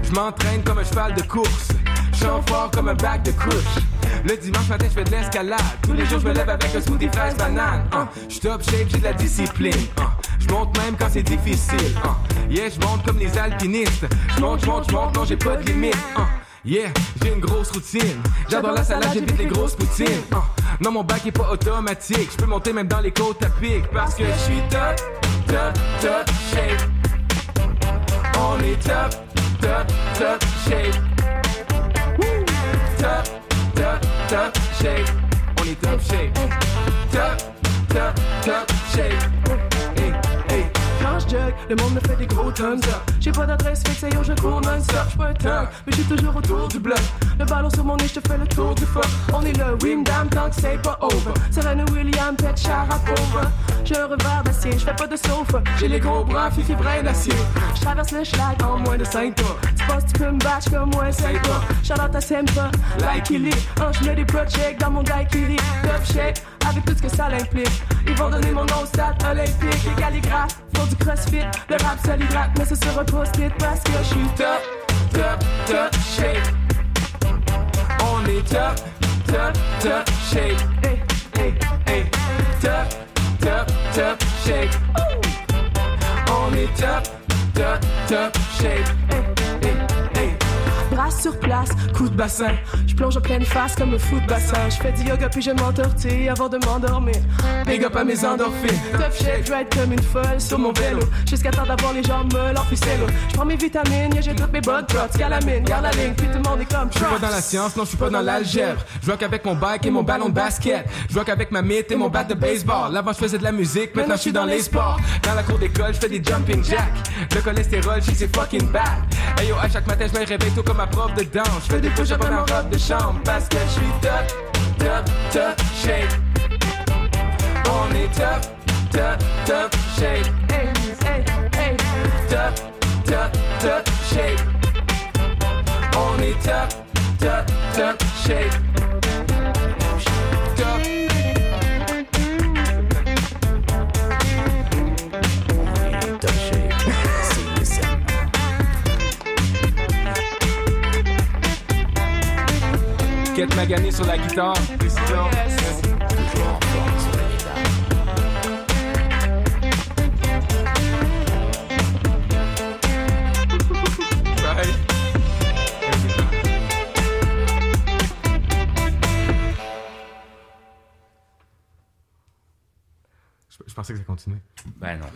Speaker 6: Je m'entraîne comme un cheval de course. Je chante fort comme un bac de couche. Le dimanche matin, je fais de l'escalade. Tous les jours, je me lève avec un smoothie fraise banane. Uh, je top shape, j'ai de la discipline. Uh, je monte même quand c'est difficile. Uh, yeah, je monte comme les alpinistes. Je monte, je monte, je monte, non, j'ai pas de limite. Yeah, j'ai une grosse routine. J'adore la salade, j'évite les grosses poutines. Non, mon bac est pas automatique. Je peux monter même dans les côtes à pic parce que je suis top, top, top shape. On est top, top, top shape. Woo! Top, top, top shape. On est top shape. Top, top, top shape.
Speaker 5: Le monde me fait des gros thumbs. J'ai pas d'adresse fixe, et yo, je cours non-stop. Mais j'suis toujours autour du bloc. Le ballon sur mon nez, j'te fais le tour du fuck. On est le Wim Dam tant que c'est pas over. Serena Williams, Pet Sharapova. J'ai un revers d'acier, j'fais pas de sofa. J'ai les gros bras, fifi brin d'acier. J'traverse le schlag en moins de 5 pas. Tu penses tu peux me battre comme moi, c'est pas. Shout-out à Sempa, like il est. Hein, j'mets des projects dans mon daiquiri. Top shape, avec tout ce que ça l'implique. Ils vont donner mon nom au stade olympique. Les calligraphes font du crossfit. Le rap se l'hydrate, mais ce sera post-it parce que je suis top,
Speaker 6: top, top shape. On est top, top, top shape. Hey, hey, hey. Top, top, top shape. On est top, top, top shape.
Speaker 5: Sur place, coup de bassin. Je plonge en pleine face comme un fou de bassin. Je fais du yoga puis je m'entortille avant de m'endormir.
Speaker 6: Big up à mes endorphines.
Speaker 5: Top shape, je ride comme une folle sur mon vélo. Jusqu'à temps d'avoir les jambes molles en ficello. Je prends mes vitamines, yeah, j'ai toutes mes bonnes prods. Calamine, garde la ligne, puis tout le monde est comme
Speaker 6: Je suis pas dans la science, non, je suis pas dans l'algèbre. Je rock avec mon bike et mon ballon de basket. Je rock avec ma mythe et mon bat de baseball. Avant, je faisais de la musique, maintenant, je suis dans les sports. Dans la cour d'école, je fais des jumping jacks. Le cholestérol, je c'est fucking bad. Hey yo, à chaque matin, je me réveille tôt comme ma prof de danse. Je fais des push-ups en robe de chambre parce que je suis top, top, top shape. On est top, top, top shape.
Speaker 5: Hey, hey, hey.
Speaker 6: Top, top, top shape. On est top, top, top shape. Quête Magané sur la guitare. Pensais que ça continuait?
Speaker 7: Ben non.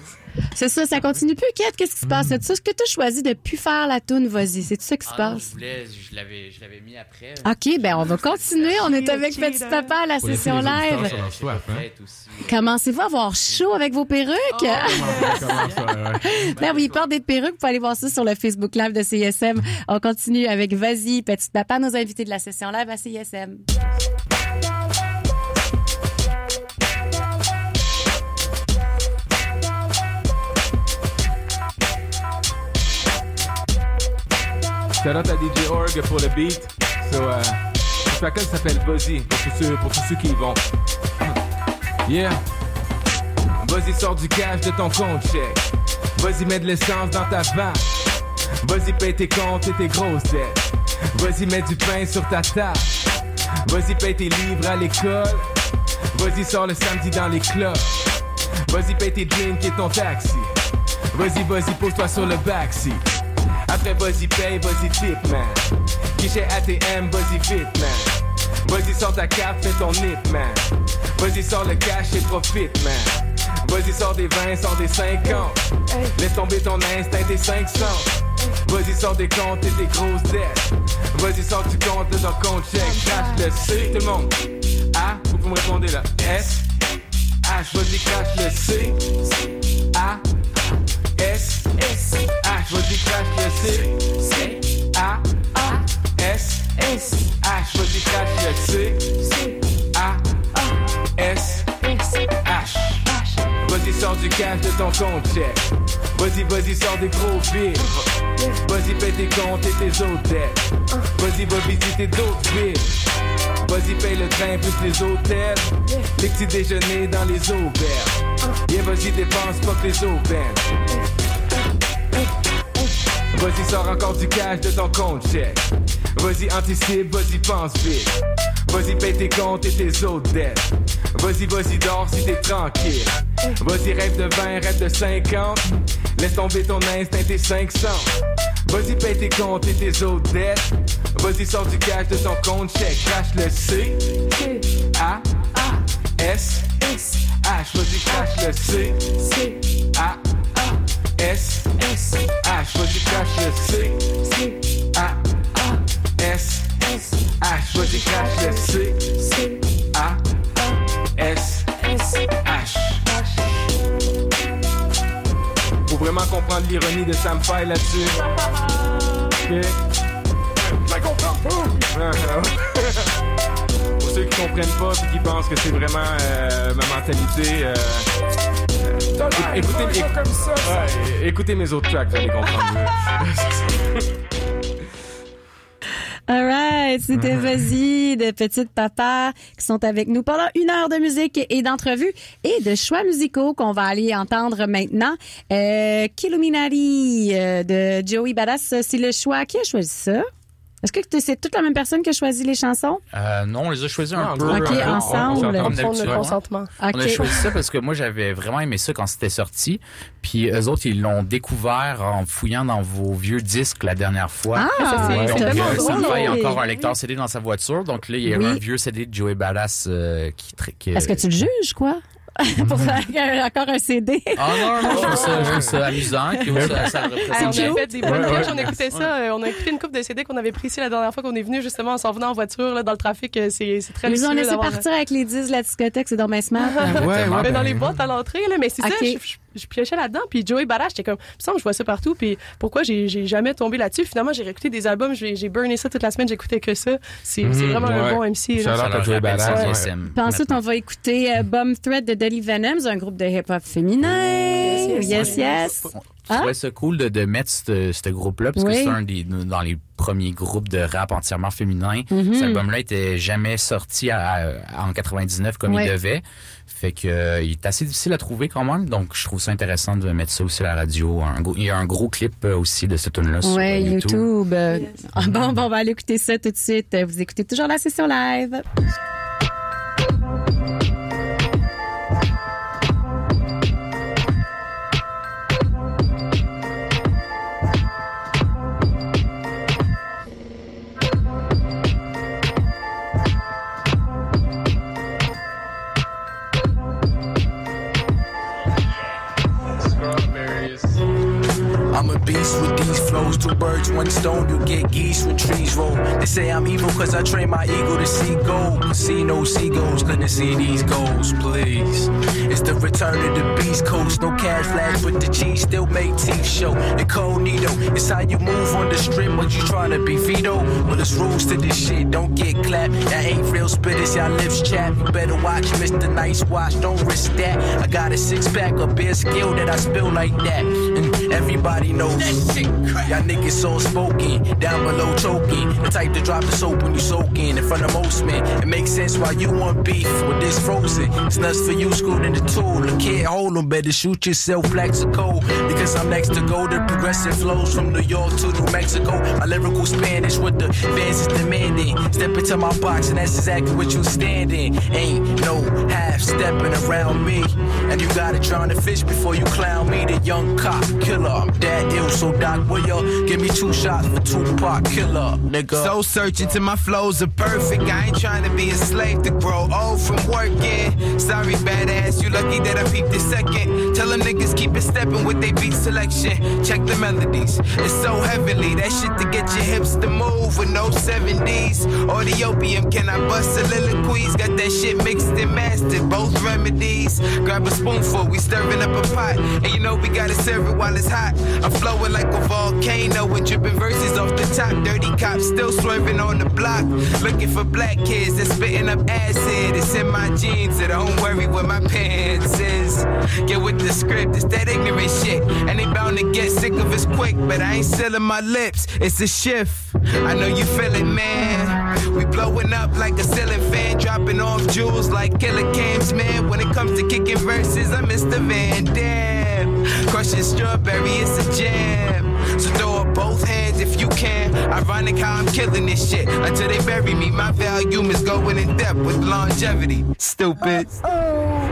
Speaker 4: C'est ça, ça continue plus. Kate, qu'est-ce qui se passe? C'est ça ce que tu as choisi de plus faire la toune, vas-y. C'est tout ça qui se
Speaker 7: Ah non,
Speaker 4: passe?
Speaker 7: je voulais, je l'avais, je l'avais mis après.
Speaker 4: OK, ben on va continuer. On est avec Petit Papa à la
Speaker 6: Pour
Speaker 4: session live.
Speaker 6: hein?
Speaker 7: aussi.
Speaker 4: Commencez-vous à avoir chaud avec vos perruques?
Speaker 6: Ça, ouais.
Speaker 4: Ben oui, porte des perruques. Vous pouvez aller voir ça sur le Facebook Live de CISM. On continue avec Vas-y, Petit Papa, nos invités de la session live à CISM.
Speaker 6: Shout out à DJ Org pour le beat. So, euh, le track s'appelle Buzzy pour tous, ceux, pour tous ceux qui y vont. Yeah. Vas-y, sors du cash de ton compte check. Vas-y, mets de l'essence dans ta vanne. Vas-y, paye tes comptes et tes grosses dettes. Vas-y, mets du pain sur ta table. Vas-y, paye tes livres à l'école. Vas-y, sors le samedi dans les clubs. Vas-y, paye tes drinks et ton taxi. Vas-y, vas-y, pose-toi sur le backseat. Après, vas-y, paye, vas-y, tip, man. Guichet ATM, vas-y, vite, man. Vas-y, sors ta carte, fais ton nip, man. Vas-y, sors le cash et profite, man. Vas-y, sors des 20, sors des 50. Laisse tomber ton instinct, tes 500. Vas-y, sors des comptes et tes grosses dettes. Vas-y, sors du compte de ton compte check. Crash le C, tout le monde. A, vous pouvez me répondre là. S, H, vas-y, crash le C. A, S, S, H, vas-y, crash le C. C, A, A, S, S, H, vas-y, crash le C. C, A, A, S, S, H. Vas-y, sors du cash de ton compte check. Vas-y, vas-y, sors des gros billes. Vas-y, paye tes comptes et tes dettes. Vas-y, va visiter d'autres villes. Vas-y, paye le train plus les hôtels. Les petits déjeuners dans les auberges. Yeah, vas-y, dépense pas que les aubaines. Vas-y, sors encore du cash de ton compte check. Vas-y, anticipe, vas-y, pense vite. Vas-y, paye tes comptes et tes autres dettes. Vas-y, vas-y, dors si t'es tranquille. Vas-y, rêve de 20, rêve de 50. Laisse tomber ton instinct, tes 500. Vas-y, paye tes comptes et tes autres dettes. Vas-y, sors du cash de ton compte check. Crash le C, A, S, H. Vas-y, crash le C, A, S, H. Vas-y, crash le C, A, S, H. Vas-y, crash le C, A, S, H. Faut vraiment comprendre l'ironie de Sam Fay là-dessus. Ok? Je. Pour ceux qui comprennent pas et qui pensent que c'est vraiment euh, ma mentalité, euh, écoutez, écoutez, ouais, écoutez mes autres tracks, vous allez comprendre.
Speaker 4: All right, c'était Vas-y de Petite Papa qui sont avec nous pendant une heure de musique et d'entrevues et de choix musicaux qu'on va aller entendre maintenant. Euh, Killuminati euh, de Joey Badass, c'est le choix. Qui a choisi ça? Est-ce que c'est toute la même personne qui a choisi les chansons?
Speaker 7: Euh, non, on les a choisis un peu.
Speaker 4: ok,
Speaker 7: euh,
Speaker 4: ensemble.
Speaker 7: comme
Speaker 5: Prendre
Speaker 7: d'habitude.
Speaker 5: le consentement.
Speaker 7: On a choisi ça parce que moi, j'avais vraiment aimé ça quand c'était sorti. Puis eux autres, ils l'ont découvert en fouillant dans vos vieux disques la dernière fois.
Speaker 4: Ah,
Speaker 5: ça, c'est-
Speaker 7: Donc, euh,
Speaker 5: drôle.
Speaker 7: Sam a encore un lecteur CD dans sa voiture. Donc là, il y a
Speaker 4: Oui.
Speaker 7: un vieux CD de Joey Badass euh, qui... qui-
Speaker 4: Est-ce que tu le juges, quoi? Pour faire encore un CD.
Speaker 7: Ah non, non, je trouve ça, je trouve ça amusant. Ça, ça
Speaker 5: on a fait des bonnes on écoutait ça. euh, On a écouté une coupe de CD qu'on avait pris ici la dernière fois qu'on est venu, justement, en s'en venant en voiture, là, dans le trafic. euh, C'est très
Speaker 4: Ils nous ont laissé partir avec les 10 de la discothèque, c'est dans ma smart.
Speaker 6: Ouais, ouais.
Speaker 5: Mais dans les boîtes à l'entrée, là, mais c'est ça, je, piochais là-dedans, puis Joey Badass, j'étais comme, que je vois ça partout, puis pourquoi j'ai jamais tombé là-dessus? Finalement, j'ai réécouté des albums, j'ai burné ça toute la semaine, j'écoutais que ça. C'est
Speaker 6: Mhm,
Speaker 5: vraiment un
Speaker 6: ouais.
Speaker 5: bon MC. là.
Speaker 7: Ça
Speaker 6: Joey
Speaker 7: ça.
Speaker 4: Puis ensuite, on va écouter euh, Bum Thread de Dolly Venom, c'est un groupe de hip-hop féminin. Yes,
Speaker 5: yes,
Speaker 4: yes.
Speaker 7: Je trouvais ça cool de, de mettre ce, ce groupe-là parce
Speaker 4: Oui.
Speaker 7: que c'est un des dans les premiers groupes de rap entièrement féminin.
Speaker 4: Mhm.
Speaker 7: Cet album-là était jamais sorti à- à- en 99 comme il devait. Fait que euh, il est assez difficile à trouver quand même. Donc je trouve ça intéressant de mettre ça aussi à la radio. Un gros- il y a un gros clip euh, aussi de ce tune-là sur
Speaker 4: Ouais,
Speaker 7: euh, YouTube.
Speaker 4: YouTube. Ah, bon, bon, on va aller écouter ça tout de suite. Vous écoutez toujours la session live.
Speaker 8: Beast with these flows. Two birds, one stone. You get geese when trees roll. They say I'm evil cause I train my ego to see gold. Casino seagulls couldn't see these goals, please. It's the return of the beast coast. No cash flash, but the cheese still make teeth show. Incognito, it's how you move on the strip. What you trying to be Vito? Well, there's rules to this shit. Don't get clapped. That ain't real spit, spitters, y'all lips chap. You better watch Mr. Nice Watch. Don't risk that. I got a six pack of beer skill that I spill like that. And everybody knows that shit crack. Y'all niggas so spoken, down below choking. The type to drop the soap when you soaking in in front of most men. It makes sense why you want beef with this frozen. It's nuts for you, screwed in the tool. The kid hold 'em, better shoot yourself, Flexico. Because I'm next to go. The progressive flows from New York to New Mexico. My lyrical Spanish with the fans is demanding. Step into my box and that's exactly what you standing. Ain't no half stepping around me. And you gotta drown the fish before you clown me. The young cop killer. I'm ill, so Doc, give me two shots for Tupac killer, nigga?
Speaker 9: So searching till my flows are perfect. I ain't trying to be a slave to grow old from working. Sorry, badass, you lucky that I peeped this second. Tell them niggas keep it stepping with they beat selection. Check the melodies, it's so heavenly. That shit to get your hips to move with no 70s. Or the opium, can I bust soliloquies? Got that shit mixed and mastered, both remedies. Grab a spoonful, we stirring up a pot. And you know we gotta serve it while it's hot. I'm flowing like a volcano with dripping verses off the top. Dirty cops still swerving on the block. Looking for black kids that's spitting up acid. It's in my jeans, so don't worry what my pants is. Get with the script, it's that ignorant shit. And they bound to get sick of us quick, but I ain't sealing my lips. It's a shift. I know you feel it, man. We blowing up like a ceiling fan, dropping off jewels like killer cams, man. When it comes to kicking verses, I'm Mr. Van Dam. Crushing strawberry, it's a jam. So throw up both hands if you can. Ironic how I'm killing this shit until they bury me. My volume is going in depth with longevity. Stupid.
Speaker 10: Yeah,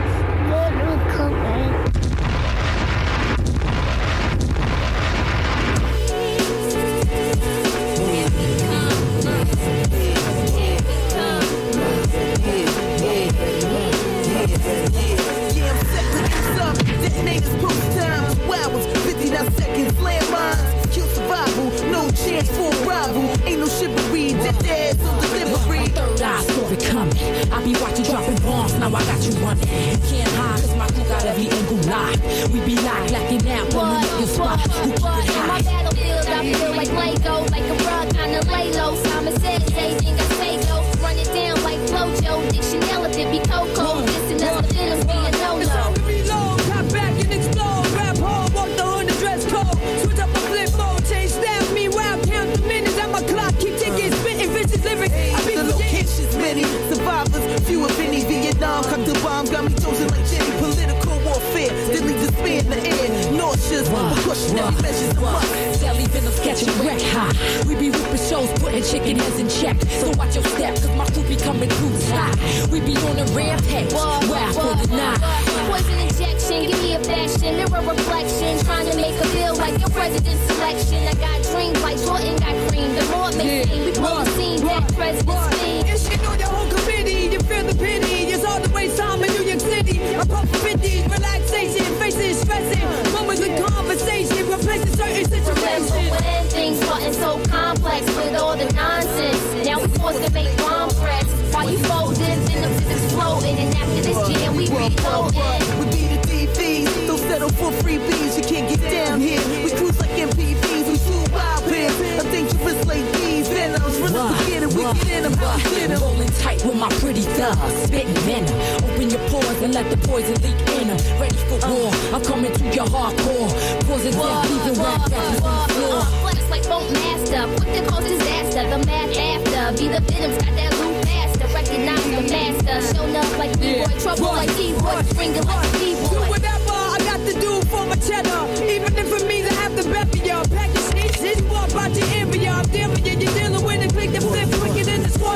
Speaker 10: chance for a rival. Ain't no chivalry, dead dads on delivery.
Speaker 11: Third eye story coming. I be watching dropping bombs, now I got you running. You can't hide, cause my crew got every angle locked. We be like lacking out on the nigga spot. Who keep
Speaker 12: But
Speaker 11: it
Speaker 12: in my
Speaker 11: high?
Speaker 12: battlefield, I feel like Lego, like a rug, kinda lay low. Simon says, they think I say go. Run it down like Flojo, diction elephant, be Coco.
Speaker 10: Nauseous, precautionary measures a must.
Speaker 11: Deadly venom's catching wreck high. We be ripping shows, putting chicken heads in check. So watch your step, cause my crew be coming through high. We be on a rampage. Wow, the night.
Speaker 12: Poison injection, give me a fashion, mirror reflection. Trying to make a feel like your president's selection. I got dreams like Jordan got cream. The more may seem, we blow the scene, that president's fiend.
Speaker 5: It's you know your whole committee, you feel the pity. It's all the way time in New York City. I pump 50s, relaxation, faces stressing. Moments of conversation, replacing certain situations.
Speaker 12: when things wasn't so complex with all the nonsense? Now we forced to make bomb threats. While you folding, venom is exploding. And after this jam, we reloading.
Speaker 10: We be the DVs, don't settle for freebies. You can't get down here. We cruise like MPVs, we too wild pairs. I'm dangerous like these up and get it, we get in them, get.
Speaker 11: Rolling tight with my pretty thugs, spitting venom. Open your pores and let the poison leak in 'em. Ready for war, I'm coming to your hardcore. Poison death, leaving rap rappers on the floor.
Speaker 12: Uh, Flash like boat master, quick to cause disaster. The math after, be the venoms, got that loop faster. Recognize the master, shown up like B-boy, trouble like D-boy, springing like
Speaker 5: Do
Speaker 12: D-boy.
Speaker 5: whatever I got to do for my cheddar. Even if it means I have to bet for y'all. Package sneaks, it's more about your area. I'm dealing, you're dealing with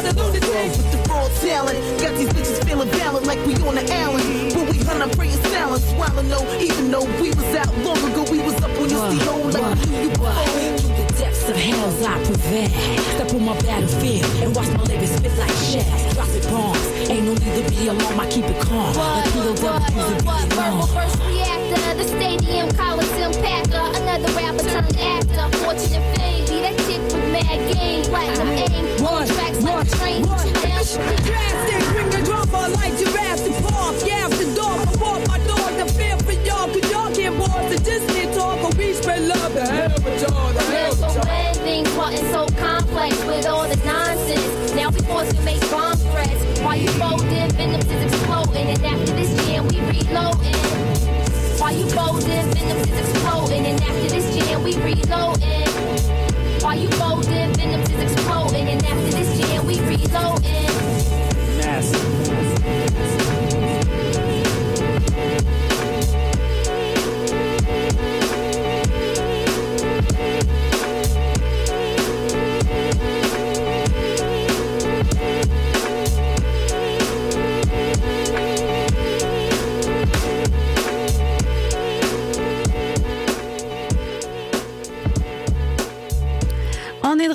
Speaker 5: the squad of lunatics.
Speaker 10: With the raw talent, got these bitches feeling valid like we on the island. But we hunt, I'm praying silence, swallow no. Even though we was out long ago, we was up on your CO oh, like we knew you before.
Speaker 11: Through the depths of hells I prevail. Step on my battlefield and watch my living spit like shells. Dropping bombs, ain't no need to be alarmed. I keep it calm.
Speaker 12: What,
Speaker 11: Like P.O.W.
Speaker 12: what,
Speaker 11: and
Speaker 12: what,
Speaker 11: be
Speaker 12: what, verbal
Speaker 11: alone.
Speaker 12: first reactor, the stadium coliseum packer, another rapper turned actor, fortune and fame, that with mad game, platinum aim, on tracks like a train, down,
Speaker 5: Drastic, bring the drama like Jurassic Park. Yeah, the dog, I walk my dog. The fear for y'all, cause y'all can't walk. The just can't talk, but we spread love. The hell with y'all, the hell with y'all.
Speaker 12: when things wasn't so complex with all the nonsense? Now we forced to make bomb threats. While you folding, venoms is exploding, and after this jam, we reloading. While you folding, venoms is exploding, and after this jam, we reloading. While you folding, venoms is exploding, and after this we reloading.
Speaker 4: On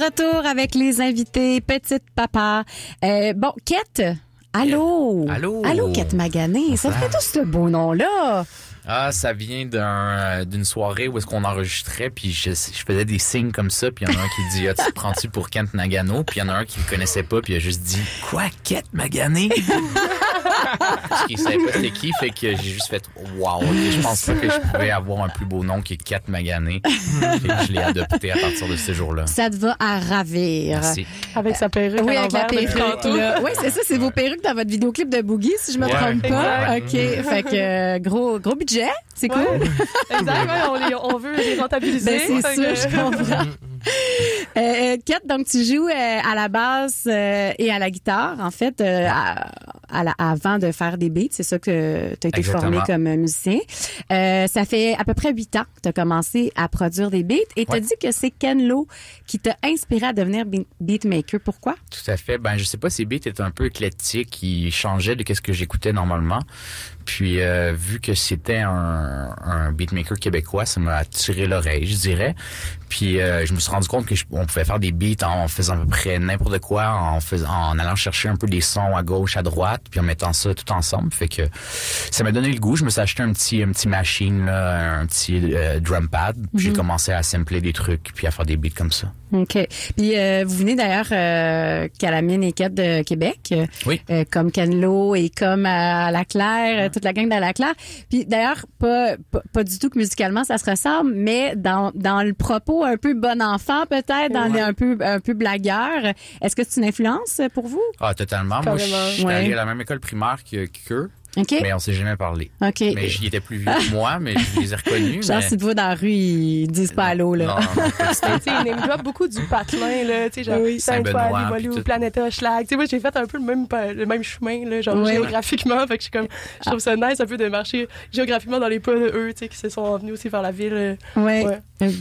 Speaker 4: retour avec les invités Petite Papa. Euh, bon, Kate, allô?
Speaker 7: Allô?
Speaker 4: Allô, Kate Magané. Ça? fait tout ce beau nom-là.
Speaker 7: Ah, ça vient d'un, euh, d'une soirée où est-ce qu'on enregistrait, puis je, je faisais des signes comme ça, puis il y en a un qui dit, ah, tu te prends-tu pour Kent Nagano? Puis il y en a un qui le connaissait pas, puis il a juste dit, quoi, Kent Magané? Parce qu'il savait pas c'était qui, fait que j'ai juste fait, wow, je pense pas que je pouvais avoir un plus beau nom que Kent Magané. fait que je l'ai adopté à partir de ce jour-là.
Speaker 4: Ça te va à ravir.
Speaker 7: Merci.
Speaker 13: Avec sa perruque
Speaker 4: Oui, avec la perruque. là. Oui, c'est ça, c'est vos perruques dans votre vidéoclip de Boogie, si je me
Speaker 7: Ouais.
Speaker 4: trompe pas.
Speaker 7: Exact.
Speaker 4: OK. Fait que euh, gros, gros budget. C'est cool.
Speaker 13: Ouais. Exact, ouais, on, les- on veut les rentabiliser.
Speaker 4: Ben, c'est sûr,
Speaker 13: que-
Speaker 4: je comprends. Euh, euh, Kat, donc tu joues euh, à la basse euh, et à la guitare, en fait, euh, à- à la- avant de faire des beats. C'est ça que tu as été formé comme musicien. Euh, ça fait à peu près huit ans que tu as commencé à produire des beats et tu as
Speaker 7: Ouais.
Speaker 4: dit que c'est Ken Lo qui t'a inspiré à devenir be- beatmaker. Pourquoi?
Speaker 7: Tout à fait. Ben, je sais pas, ces beats étaient un peu éclectiques. Ils changeaient de ce que j'écoutais normalement. Puis, euh, vu que c'était un, un beatmaker québécois, ça m'a attiré l'oreille, je dirais. Puis, euh, je me suis rendu compte que je- on pouvait faire des beats en faisant à peu près n'importe quoi, en faisant, en allant chercher un peu des sons à gauche, à droite, puis en mettant ça tout ensemble. Fait que ça m'a donné le goût. Je me suis acheté un petit, un petit machine, là, un petit euh, drum pad. Puis j'ai commencé à sampler des trucs, puis à faire des beats comme ça.
Speaker 4: OK. Puis euh, vous venez d'ailleurs euh, Calamine et Kat de Québec. euh,
Speaker 7: Oui.
Speaker 4: euh, comme Ken Lo et comme à La Claire, euh, toute la gang de La Claire. Puis d'ailleurs, pas, pas, pas du tout que musicalement ça se ressemble, mais dans, dans le propos un peu bon enfant peut-être, dans les un peu un peu blagueur. Est-ce que c'est une influence pour vous?
Speaker 7: Ah, totalement. Moi, je suis
Speaker 4: Ouais.
Speaker 7: allé à la même école primaire que qu'eux.
Speaker 4: OK.
Speaker 7: Mais on s'est jamais parlé.
Speaker 4: OK.
Speaker 7: Mais j'y étais plus vieux que moi, mais je les ai reconnus.
Speaker 4: Genre,
Speaker 7: mais...
Speaker 4: si tu vois dans la rue, ils disent pas allô, là.
Speaker 7: Non, non, non,
Speaker 5: drop beaucoup du patelin, là, tu sais, genre
Speaker 4: Oui.
Speaker 5: Limoilou,
Speaker 7: tout.
Speaker 5: Planète Hochelag. Tu sais, moi, j'ai fait un peu le même, le même chemin, là, genre géographiquement. Fait que je suis comme, je trouve ça nice un peu de marcher géographiquement dans les pas de eux, tu sais, qui se sont venus aussi vers la ville. euh.
Speaker 4: Ouais.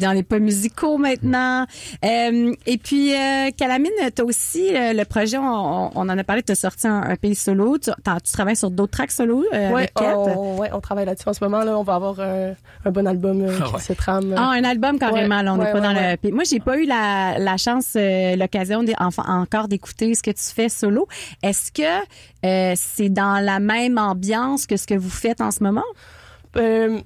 Speaker 4: Dans les pas musicaux maintenant. Euh, et puis, euh, Calamine, t'as aussi euh, le projet, on, en a parlé, t'as sorti un, un pays solo. Tu, tu travailles sur d'autres tracks solo euh,
Speaker 5: Ouais,
Speaker 4: avec Kat?
Speaker 5: on, ouais, on travaille là-dessus en ce moment, là. On va avoir un, un bon album euh,
Speaker 7: Ah
Speaker 5: qui
Speaker 7: ouais.
Speaker 5: se trame. euh.
Speaker 4: Ah, un album carrément,
Speaker 5: Ouais,
Speaker 4: là, on n'est
Speaker 5: ouais,
Speaker 4: pas dans
Speaker 5: ouais,
Speaker 4: le... Puis Moi, j'ai pas eu la, la chance, euh, l'occasion encore d'écouter ce que tu fais solo. Est-ce que euh, c'est dans la même ambiance que ce que vous faites en ce moment?
Speaker 5: Euh,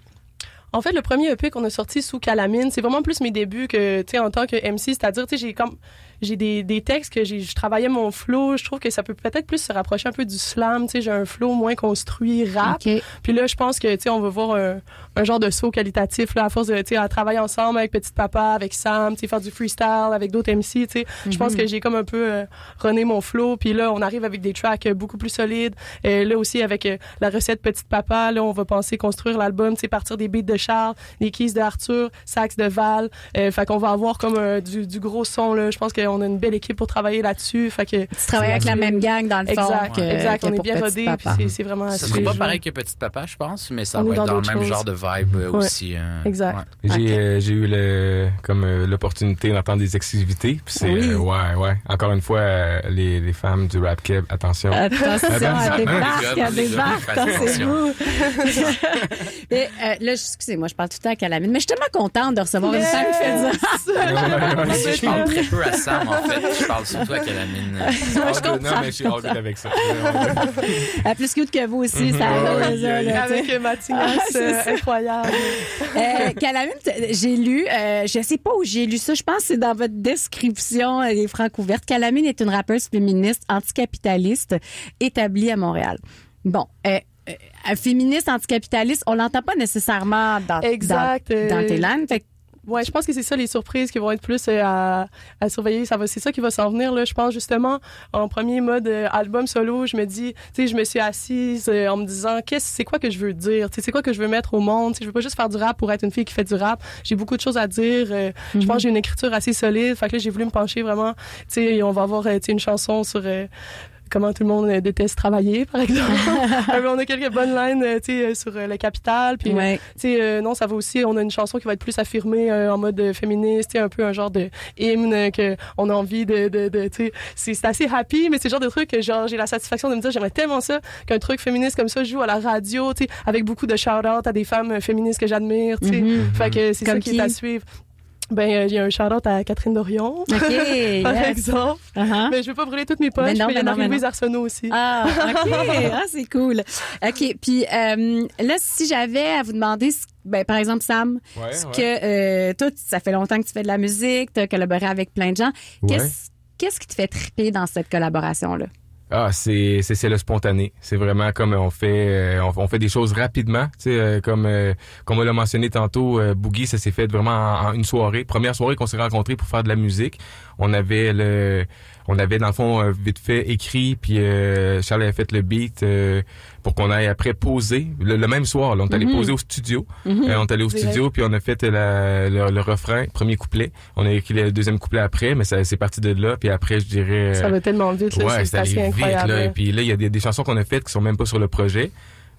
Speaker 5: en fait, le premier EP qu'on a sorti sous Calamine, c'est vraiment plus mes débuts que, tu sais, en tant que MC, c'est-à-dire, tu sais, j'ai comme, j'ai des, des textes que j'ai, je travaillais mon flow, je trouve que ça peut peut-être plus se rapprocher un peu du slam, tu sais, j'ai un flow moins construit, rap. Puis là, je pense que, tu sais, on va voir un, un genre de saut qualitatif, là, à force de, tu sais, à travailler ensemble avec Petit Papa, avec Sam, tu sais, faire du freestyle avec d'autres MC, tu sais. Je pense que j'ai comme un peu euh, rené mon flow. Puis là, on arrive avec des tracks euh, beaucoup plus solides. Et là aussi, avec euh, la recette Petit Papa, là, on va penser construire l'album, tu sais, partir des beats de Charles, des keys de Arthur, sax de Val. Euh, fait qu'on va avoir comme euh, du, du gros son, là. Je pense qu'on a une belle équipe pour travailler là-dessus. Fait que...
Speaker 4: Tu travailles avec la même gang, dans le fond.
Speaker 5: Exact,
Speaker 4: que-
Speaker 5: exact.
Speaker 4: que
Speaker 5: on est bien
Speaker 4: Petit
Speaker 5: rodé, puis
Speaker 4: Papa.
Speaker 5: c'est- c'est vraiment...
Speaker 7: Ça serait pas pareil que Petit Papa, je pense, mais ça
Speaker 5: On
Speaker 7: va être
Speaker 5: dans
Speaker 7: le même genre de vibe euh,
Speaker 5: Ouais.
Speaker 7: aussi. euh,
Speaker 5: Exact.
Speaker 7: ouais.
Speaker 6: J'ai euh, j'ai eu le comme euh, l'opportunité d'entendre des exclusivités. Puis c'est
Speaker 4: Oui.
Speaker 6: euh, ouais ouais. Encore une fois euh, les, les femmes du rap keb, attention.
Speaker 4: Attention,
Speaker 6: Ah
Speaker 4: elle débarque, débarque,
Speaker 7: attention.
Speaker 4: vous. Et, euh, là, excusez-moi, je parle tout le temps à Calamine, mais je suis tellement contente de recevoir une
Speaker 5: Yes!
Speaker 4: femme qui fait ça.
Speaker 7: Je parle très peu à Sam, en fait. Je parle surtout à Calamine.
Speaker 4: Je
Speaker 6: Ah,
Speaker 4: comprends.
Speaker 6: non mais je suis hors avec ça.
Speaker 4: Plus cute que vous aussi, ça.
Speaker 5: Avec Mathias,
Speaker 4: Ah, c'est
Speaker 5: euh,
Speaker 4: ça.
Speaker 5: Incroyable.
Speaker 4: Euh, Calamine, j'ai lu, euh, je sais pas où j'ai lu ça, je pense que c'est dans votre description, les francs ouvertes. Calamine est une rappeuse féministe anticapitaliste établie à Montréal. Bon, euh, euh, féministe anticapitaliste, on l'entend pas nécessairement dans,
Speaker 5: Exact,
Speaker 4: dans, dans
Speaker 5: euh,
Speaker 4: tes langues. Fait
Speaker 5: Ouais, je pense que c'est ça les surprises qui vont être plus euh, à, à surveiller. Ça va, c'est ça qui va s'en venir là. Je pense justement en premier mode euh, album solo, je me dis, tu sais, je me suis assise euh, en me disant, qu'est-ce, c'est quoi que je veux dire, tu sais, c'est quoi que je veux mettre au monde? Tu sais, je veux pas juste faire du rap pour être une fille qui fait du rap. J'ai beaucoup de choses à dire. Je pense que j'ai une écriture assez solide. Fait que là, j'ai voulu me pencher vraiment. Tu sais, on va avoir tu sais, une chanson sur euh, comment tout le monde euh, déteste travailler, par exemple. Euh, on a quelques bonnes lines, euh, tu sais, euh, sur le capital. Puis,
Speaker 4: Ouais.
Speaker 5: tu sais, non, ça va aussi. On a une chanson qui va être plus affirmée en mode féministe, tu sais, un peu un genre de hymne que on a envie de, de, de tu sais, c'est assez happy, mais c'est le genre de truc que genre j'ai la satisfaction de me dire j'aimerais tellement ça qu'un truc féministe comme ça joue à la radio, tu sais, avec beaucoup de shout-out à des femmes féministes que j'admire, tu sais.
Speaker 4: Mhm.
Speaker 5: Fait que c'est ça qui
Speaker 4: qui?
Speaker 5: est à suivre. Ben, euh, il y a un shout-out à Catherine Dorion.
Speaker 4: OK,
Speaker 5: par
Speaker 4: yes.
Speaker 5: exemple.
Speaker 4: Uh-huh.
Speaker 5: Mais je veux pas brûler toutes mes poches.
Speaker 4: Ben non,
Speaker 5: il y a
Speaker 4: ben ben
Speaker 5: Marie-Louise. Arsenault aussi.
Speaker 4: Ah, OK. ah, c'est cool. OK. Puis euh, là, si j'avais à vous demander, ben, par exemple, Sam,
Speaker 6: Ouais,
Speaker 4: ce
Speaker 6: ouais.
Speaker 4: que euh, toi, ça fait longtemps que tu fais de la musique, tu as collaboré avec plein de gens. Qu'est-ce qu'est-ce qui te fait triper dans cette collaboration-là?
Speaker 6: Ah, c'est c'est le spontané. C'est vraiment comme on fait euh, on, fait des choses rapidement, tu euh, comme euh, comme on l'a mentionné tantôt Boogie, ça s'est fait vraiment en, en une soirée, première soirée qu'on s'est rencontrés pour faire de la musique. On avait le on avait dans le fond euh, vite fait écrit puis euh, Charles avait fait le beat euh, pour qu'on aille après poser le, le même soir, là, on est allé
Speaker 4: Mhm.
Speaker 6: poser au studio.
Speaker 4: Mhm.
Speaker 6: Euh, on est allé au studio puis on a fait la- le, le refrain, premier couplet. On a écrit le deuxième couplet après, mais ça c'est parti de là puis après je dirais
Speaker 5: Ça va tellement vite, là.
Speaker 6: Ouais,
Speaker 5: c'est
Speaker 6: vite,
Speaker 5: incroyable.
Speaker 6: là. Et puis là, il y a des, des chansons qu'on a faites qui sont même pas sur le projet.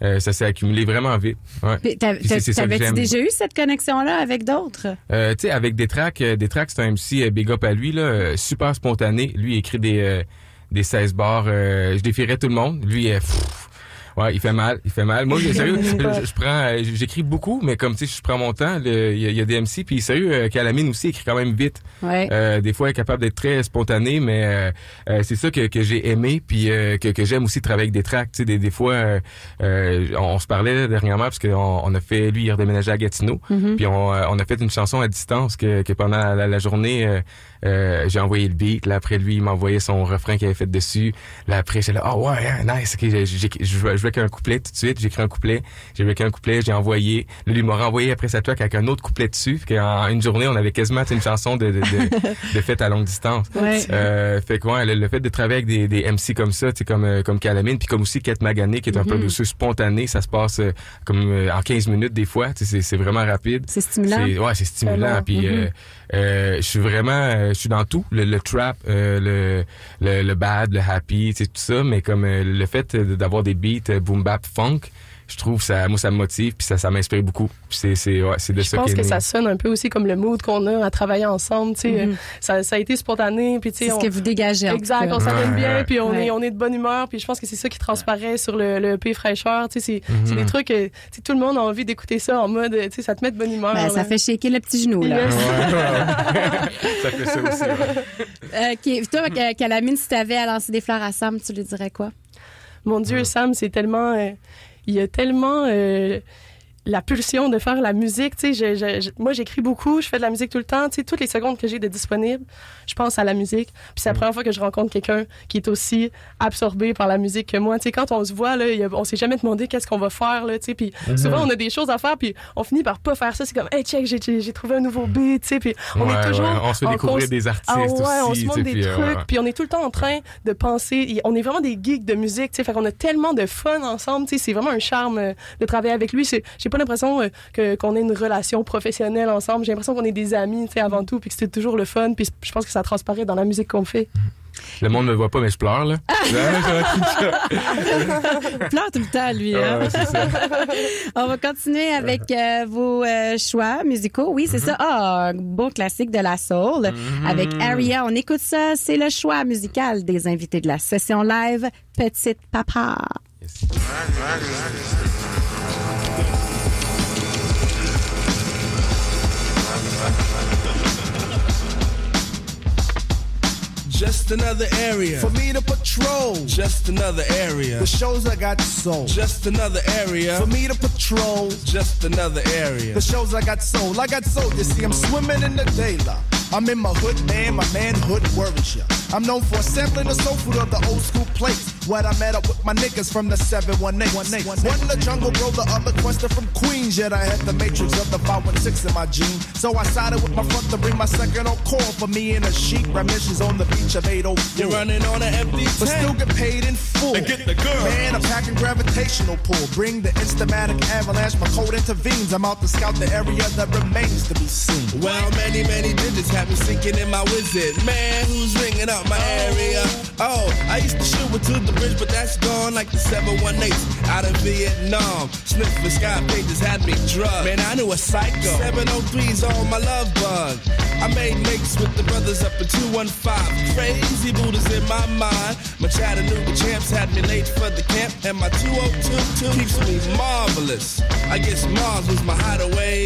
Speaker 6: Euh, ça s'est accumulé vraiment vite. Ouais.
Speaker 4: T'avais-tu déjà eu cette connexion-là avec d'autres?
Speaker 6: Euh, tu sais, avec des tracks, euh, des tracks, c'est un MC euh, big up à lui, là, super spontané. Lui, il écrit des, des 16 bars. je défierais tout le monde. Lui, pff, ouais, il fait mal, il fait mal. Moi, sérieux, je, je- je prends, euh, j'écris beaucoup, mais comme tu sais, je prends mon temps. Il y, a- il y a des MC, puis sérieux, euh, Calamine aussi écrit quand même vite.
Speaker 4: Ouais.
Speaker 6: Euh, des fois, elle est capable d'être très spontané, mais euh, euh, c'est ça que, que j'ai aimé, puis euh, que, que j'aime aussi travailler avec des tracks. Tu sais, des, des fois, euh, euh, on, se parlait dernièrement parce qu'on on a fait, lui, il redéménageait à Gatineau,
Speaker 4: Mhm.
Speaker 6: puis on, on a fait une chanson à distance que, que pendant la, la journée, euh, j'ai envoyé le beat. Là après, lui, il m'a envoyé son refrain qu'il avait fait dessus. Là après, j'étais là, ah ouais, hein, nice. ok, j'ai- j'ai- je, veux, je
Speaker 14: qu'un couplet tout de suite. J'ai écrit un couplet, j'ai vécu un couplet, j'ai envoyé. Lui m'a renvoyé après sa track avec un autre couplet dessus. Fait qu'en une journée, on avait quasiment une chanson de, de, de, de fête à longue distance.
Speaker 4: Ouais.
Speaker 14: Euh, fait que ouais, le, le fait de travailler avec des, des MC comme ça, tu comme, euh, comme Calamine, puis comme aussi Kate Magané, qui est un
Speaker 4: Mhm.
Speaker 14: producer spontané, ça se passe euh, comme euh, en 15 minutes des fois. C'est vraiment rapide.
Speaker 4: C'est stimulant.
Speaker 14: Ouais, c'est stimulant. Puis euh, je suis vraiment, euh, je suis dans tout, le, le trap, euh, le, le le bad, le happy, tout ça. Mais comme euh, le fait d'avoir des beats euh, boom bap funk, je trouve ça, moi ça me motive, puis ça ça m'inspire beaucoup. C'est c'est ouais, c'est de
Speaker 5: Je
Speaker 14: ça
Speaker 5: pense que
Speaker 14: né.
Speaker 5: ça sonne un peu aussi comme le mood qu'on a à travailler ensemble. Tu sais,
Speaker 4: Mhm.
Speaker 5: Euh, ça, ça a été spontané. Puis, tu sais,
Speaker 4: C'est ce que vous dégagez,
Speaker 5: Exact, on s'amène
Speaker 14: Ouais,
Speaker 5: bien, puis on,
Speaker 4: Ouais.
Speaker 5: est, on est de bonne humeur. Puis je pense que c'est ça qui transparaît sur le, le P fraîcheur. Tu sais, c'est c'est
Speaker 14: Mhm.
Speaker 5: des trucs que tu sais, tout le monde a envie d'écouter ça en mode, tu sais, ça te met de bonne humeur.
Speaker 4: Ben, ça fait shaker le petit genou, là.
Speaker 14: Ça fait ça aussi.
Speaker 4: Toi, euh, Calamine, si t'avais à lancer des fleurs à Sam, tu lui dirais quoi?
Speaker 5: Mon Dieu, Sam, c'est tellement. euh, il y a tellement. euh, la pulsion de faire la musique, tu sais, je- je- je- moi j'écris beaucoup, je fais de la musique tout le temps, tu sais, toutes les secondes que j'ai de disponible, je pense à la musique. Puis c'est la première fois que je rencontre quelqu'un qui est aussi absorbé par la musique que moi, tu sais, quand on se voit là, on s'est jamais demandé qu'est-ce qu'on va faire là, tu sais, puis
Speaker 14: Mhm.
Speaker 5: souvent on a des choses à faire, puis on finit par pas faire ça, c'est comme, hey check, j'ai- trouvé un nouveau beat, tu sais, puis on
Speaker 14: Ouais,
Speaker 5: est toujours,
Speaker 14: ouais, on se fait découvrir des artistes
Speaker 5: ah ouais, on se montre des
Speaker 14: puis, euh,
Speaker 5: trucs, puis on est tout le temps en train de penser. On est vraiment des geeks de musique, tu sais. Fait qu'on a tellement de fun ensemble, tu sais. C'est vraiment un charme euh, de travailler avec lui. J'ai pas l'impression euh, que qu'on ait une relation professionnelle ensemble. J'ai l'impression qu'on est des amis, tu sais, avant tout, puis que c'est toujours le fun. Puis je pense que ça transparaît dans la musique qu'on fait.
Speaker 14: Le monde me voit pas, mais je pleure là.
Speaker 4: Il pleure tout le temps, lui. hein?
Speaker 14: Ouais, ça.
Speaker 4: On va continuer avec euh, vos euh, choix musicaux. Oui, c'est ça. Ah, un beau classique de la soul avec Aria. On écoute ça. C'est le choix musical des invités de la session live Petite Papa.
Speaker 15: Just another area
Speaker 16: For me to patrol.
Speaker 15: Just another area
Speaker 16: The shows I got sold.
Speaker 15: Just another area
Speaker 16: For me to patrol.
Speaker 15: Just another area
Speaker 16: The shows I got sold. I got sold. You see, I'm swimming in the daylight. I'm in my hood, man. My manhood worries ya. I'm known for sampling the soul food of the old school plates. When I met up with my niggas from the 718. One, eight. One, eight. One the jungle bro, the other quester from Queens. Yet I had the matrix of the 516 in my gene. So I sided with my front to bring my second on call for me and a sheep. Remissions on the beach of 804.
Speaker 15: You're running on an empty
Speaker 16: But
Speaker 15: tank.
Speaker 16: still get paid in full.
Speaker 15: And get the girl.
Speaker 16: Man, I'm packing gravitational pull. Bring the instamatic avalanche. My code intervenes. I'm out to scout the area that remains to be seen.
Speaker 15: Well, many, many digits have me sinking in my wizard. Man, who's ringing up my area? Oh, I used to shoot with to the bridge, but that's gone like the 718 out of Vietnam. Sniff for sky pages had me drugged. Man, I knew a psycho. 703's on my love bug. I made makes with the brothers up in 215. Crazy Buddhas in my mind. My Chattanooga champs had me late for the camp, and my 2022 keeps me marvelous. I guess Mars was my hideaway.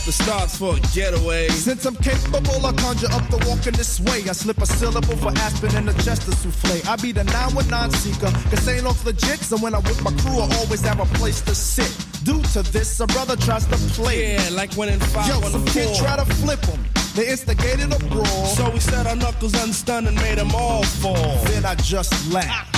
Speaker 15: But the stars for a getaway.
Speaker 16: Since I'm capable, I conjure up the walking this way. I slip a syllable for Aspen and a Chester souffle. I be the 919 seeker, cause ain't off legit. So when I'm with my crew, I always have a place to sit. Due to this, a brother tries to play.
Speaker 15: Yeah, like when in five
Speaker 16: Yo,
Speaker 15: on
Speaker 16: some
Speaker 15: the
Speaker 16: kid try to flip him. They instigated a brawl.
Speaker 15: So we set our knuckles unstunned and made them all fall.
Speaker 16: Then I just laugh.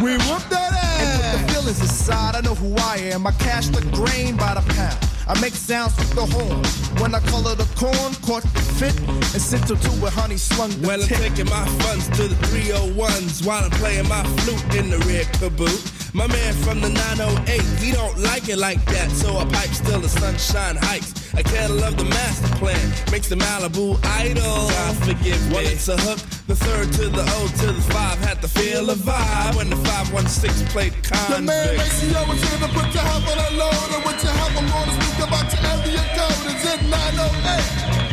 Speaker 16: We whoop that ass. And with the feelings inside, I know who I am. I cash the grain by the pound. I make sounds with the horn. When I color the corn, caught the fit, and sent to two with honey slung the
Speaker 15: Well, I'm
Speaker 16: tip.
Speaker 15: taking my funds to the 301s while I'm playing my flute in the red caboot. My man from the 908, he don't like it like that, so I pipe still the sunshine heights. I can't love the master plan, makes the Malibu idle. God forgive me. Well, it's a hook, the third to the O to the five had to feel a vibe when the 516 played
Speaker 16: The man
Speaker 15: convict.
Speaker 16: Maceo was here to put your help on a load. And with your help, I'm gonna speak about your area code. Oh Is it 908?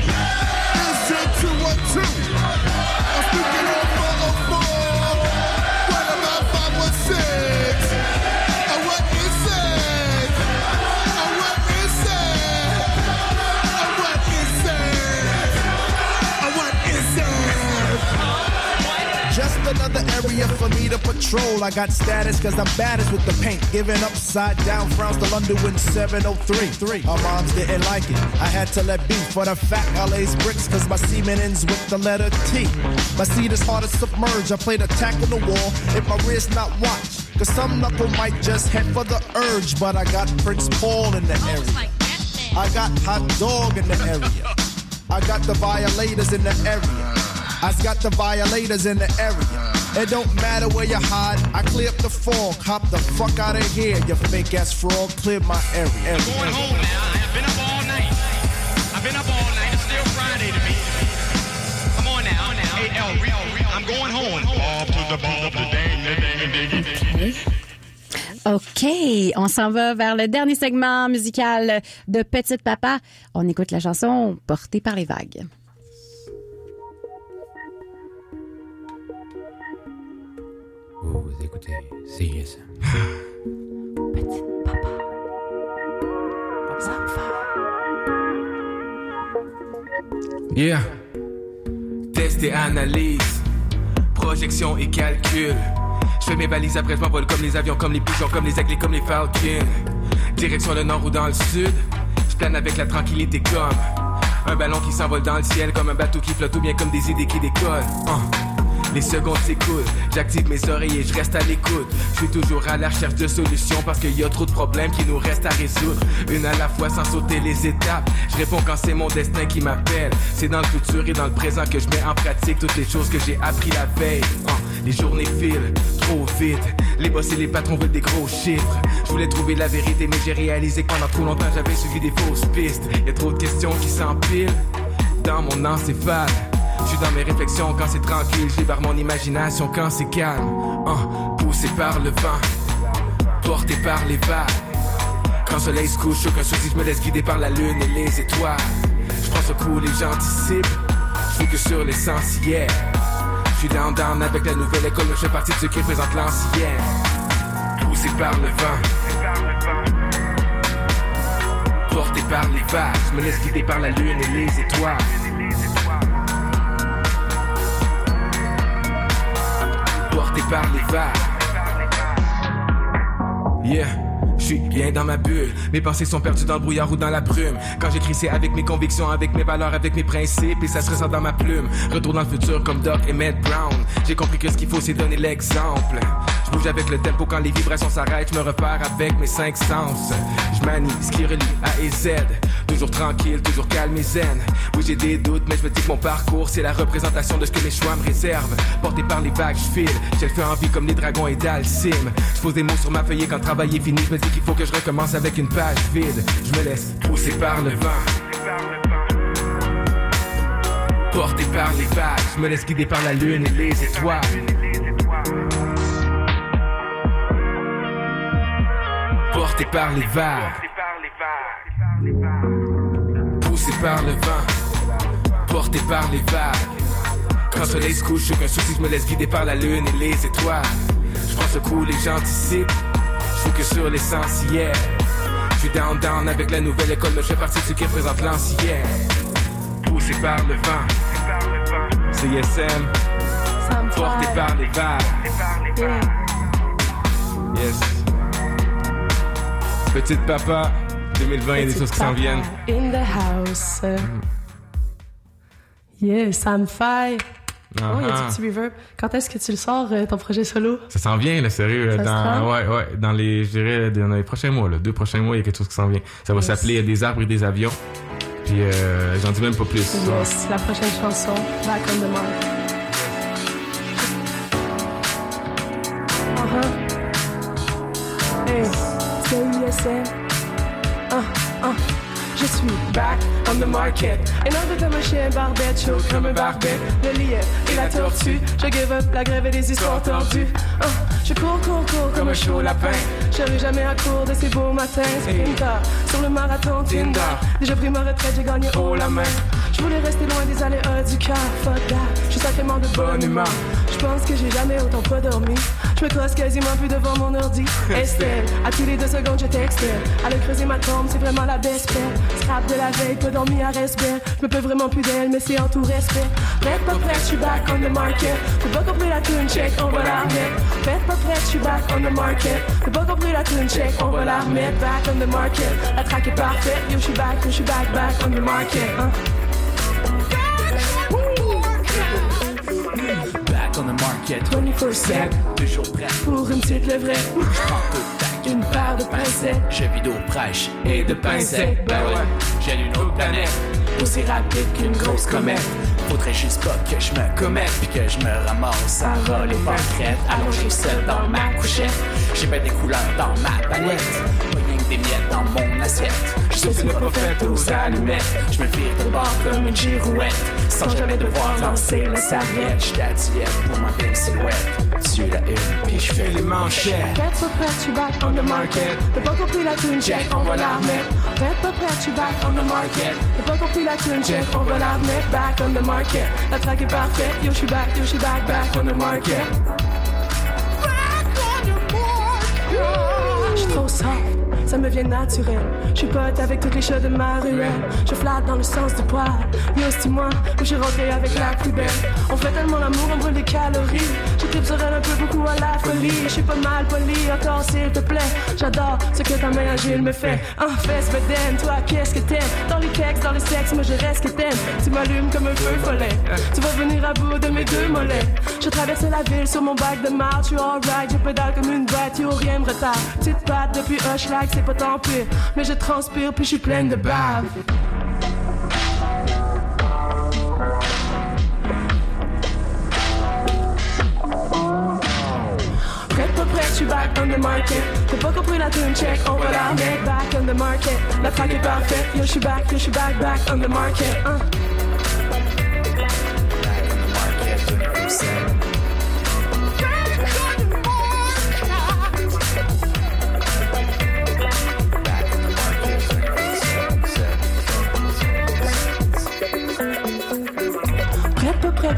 Speaker 16: Is it 212? And what is it? Just another area for me to patrol. I got status cause I'm baddest with the paint. Giving upside down frowns to London in 703. Our moms didn't like it. I had to let be for the fact I lays bricks cause my semen ends with the letter T. My seed is hard to submerge. I played attack on the wall if my wrist not watched. Cause some knuckle might just head for the urge. But I got Prince Paul in the oh, area. I got Hot Dog in the area. I got the violators in the area. I got the violators in the area. It don't matter where you hide. I clear up the fog. Hop the fuck out of here, you fake ass frog. Clear my area. area.
Speaker 17: Going home now. I've been up all night. I've been up all night. It's still Friday to me. Come on now. Hey, El, real, real. I'm going home. Bob to the bob, the dang, the dang, dang, dang.
Speaker 4: OK, on s'en va vers le dernier segment musical de Petite Papa. On écoute la chanson Portée par les vagues.
Speaker 7: Écoutez CISM.
Speaker 6: Yeah. Test et analyse. Projection et calcul. Je fais mes valises après je m'envole comme les avions, comme les pigeons, comme les aigles, comme les falcons. Direction le nord ou dans le sud. Je plane avec la tranquillité comme un ballon qui s'envole dans le ciel, comme un bateau qui flotte ou bien comme des idées qui décollent. Uh. Les secondes s'écoulent, j'active mes oreilles et je reste à l'écoute. Je suis toujours à la recherche de solutions parce qu'il y a trop de problèmes qui nous restent à résoudre. Une à la fois sans sauter les étapes. Je réponds quand c'est mon destin qui m'appelle. C'est dans le futur et dans le présent que je mets en pratique toutes les choses que j'ai appris la veille. Uh, les journées filent trop vite. Les boss et les patrons veulent des gros chiffres. Je voulais trouver la vérité, mais j'ai réalisé que pendant trop longtemps j'avais suivi des fausses pistes. Y a trop de questions qui s'empilent dans mon encéphale. Je suis dans mes réflexions quand c'est tranquille, je libère mon imagination quand c'est calme. Hein, poussé par le vent, porté par les vagues. Quand le soleil se couche, aucun souci, je me laisse guider par la lune et les étoiles. Je prends ce coup, les gens anticipent, je que sur l'essentiel. Je suis down down avec la nouvelle école, mais je fais partie de ceux qui représentent l'ancienne. Poussé par le vent, porté par les vagues, je me laisse guider par la lune et les étoiles. Porté par les vagues. Yeah. Suis bien dans ma bulle, mes pensées sont perdues dans le brouillard ou dans la brume. Quand j'écris, c'est avec mes convictions, avec mes valeurs, avec mes principes, et ça se ressent dans ma plume. Retour dans le futur comme Doc et Matt Brown. J'ai compris que ce qu'il faut, c'est donner l'exemple. Je bouge avec le tempo quand les vibrations s'arrêtent, je me repère avec mes cinq sens. Je manie ce qui relie A et Z. Toujours tranquille, toujours calme et zen. Oui, j'ai des doutes, mais je me dis que mon parcours, c'est la représentation de ce que mes choix me réservent. Porté par les vagues, je file. J'ai le feu en vie comme les dragons et Dalsim. Je pose des mots sur ma feuille quand travail est fini, je me dis qu'il faut que je recommence avec une page vide. Je me laisse pousser par le vent. Porté par les vagues, je me laisse guider par la lune et les étoiles. Porté par les vagues. Poussé par le vent, porté par les vagues. Quand le soleil se couche, aucun souci, je me laisse guider par la lune et les étoiles. Je prends ce coup, les gens anticipent, que sur l'essentiel. Je suis down down avec la nouvelle école, mais je fais partie de ceux qui représentent l'ancien. Poussé par le vent, CSM, porté par les vagues. Yes. Petite papa, 2020, il y a des choses qui s'en viennent.
Speaker 5: In the house. Yeah, Sam Fay. Oh, il y a du petit reverb. Quand est-ce que tu le sors, euh, ton projet solo?
Speaker 18: Ça s'en vient, là, sérieux.
Speaker 5: Ça
Speaker 18: dans, ouais, ouais, dans les, je dirais, dans les prochains mois, là, deux prochains mois, il y a quelque chose qui s'en vient. Ça va
Speaker 5: Yes.
Speaker 18: s'appeler Des arbres et des avions. Puis, euh, j'en dis même pas plus.
Speaker 5: Yes, la prochaine chanson, Back on the Mark. Uh-huh. Hey, CISM. Uh, uh. Back on the market. De comme un chien barbette, chaud comme un barbette. Le lièvre et la tortue. Je give up la grève et les histoires tordues. Uh, je cours, cours, cours comme un chaud lapin. Serai jamais à court de ces beaux matins. Sprinter sur le marathon Tinder. Déjà pris ma retraite, j'ai gagné haut la main. Je voulais rester loin des aléas du cœur. Fuck that, je suis sacrément de bonne humeur. Je pense que j'ai jamais autant pas dormi. Je me crosse quasiment plus devant mon ordi. Estelle, à tous les deux secondes, je texte elle. Elle a creusé ma tombe, c'est vraiment la best père. Scrap de la veille, pas dormi à respect. Je me peux vraiment plus d'elle, mais c'est en tout respect. Prête, pas prête, je suis back on the market. T'as pas compris la tune check, on va la remettre. Prête, pas prête, je suis back on the market. T'as pas compris la tune check, on va la remettre. Back on the market. La track est parfaite, yo, je suis back, yo, je suis back, back on the market. hein.
Speaker 19: Back on the market,
Speaker 5: 24/7.
Speaker 19: toujours prêt.
Speaker 5: Pour une petite levrette.
Speaker 19: Tac,
Speaker 5: Une paire de pincettes.
Speaker 19: je vis d'eau fraîche et de pincettes. Ben ouais, j'ai une autre planète, aussi rapide qu'une grosse comète. Faudrait juste pas que je me commette puis que je me ramasse à voler pas crête, allongé seul dans ma couchette. J'ai pas des couleurs dans ma palette, pas rien que des miettes dans mon assiette. Je suis une prophète aux allumettes, je me vire de bord comme une girouette, sans jamais devoir lancer la serviette. À diète pour ma belle silhouette, tu la une puis je fais les manchettes.
Speaker 5: Pas prête, je suis back on the market. T'as pas compris la tune check, on va la remettre. Pas prête, je suis back on the market. T'as pas compris la tune check, on va la remettre. Back on the market. La track est parfaite, yo, je suis back, yo, je suis back, back on the market. Je suis pote avec toutes les chats de ma ruelle. Je flatte dans le sens du poil. Yo, c'est moi, où j'ai rentré avec la plus belle. On fait tellement l'amour, on brûle des calories. Je sur elle un peu beaucoup à la folie. Je suis pas mal poli, encore s'il te plaît. J'adore ce que ta main agile me fait. En fesse bedaine, toi, qu'est-ce que t'aimes? Dans les textes, dans les sexes, moi je reste que t'aimes. Tu m'allumes comme un feu follet. Tu vas venir à bout de mes deux mollets. Je traverse la ville sur mon bac de marde. Je suis alright, je pédale comme une bête, yo, rien me retarde. Petite patte depuis Hushlag, c'est pas Mais je transpire, puis je suis pleine de bave. Je suis back on the market. T'as pas compris la tune check, on va la remettre. Back on the market. La track est parfaite, yo, je suis back, yo, je suis back, back on the market. hein.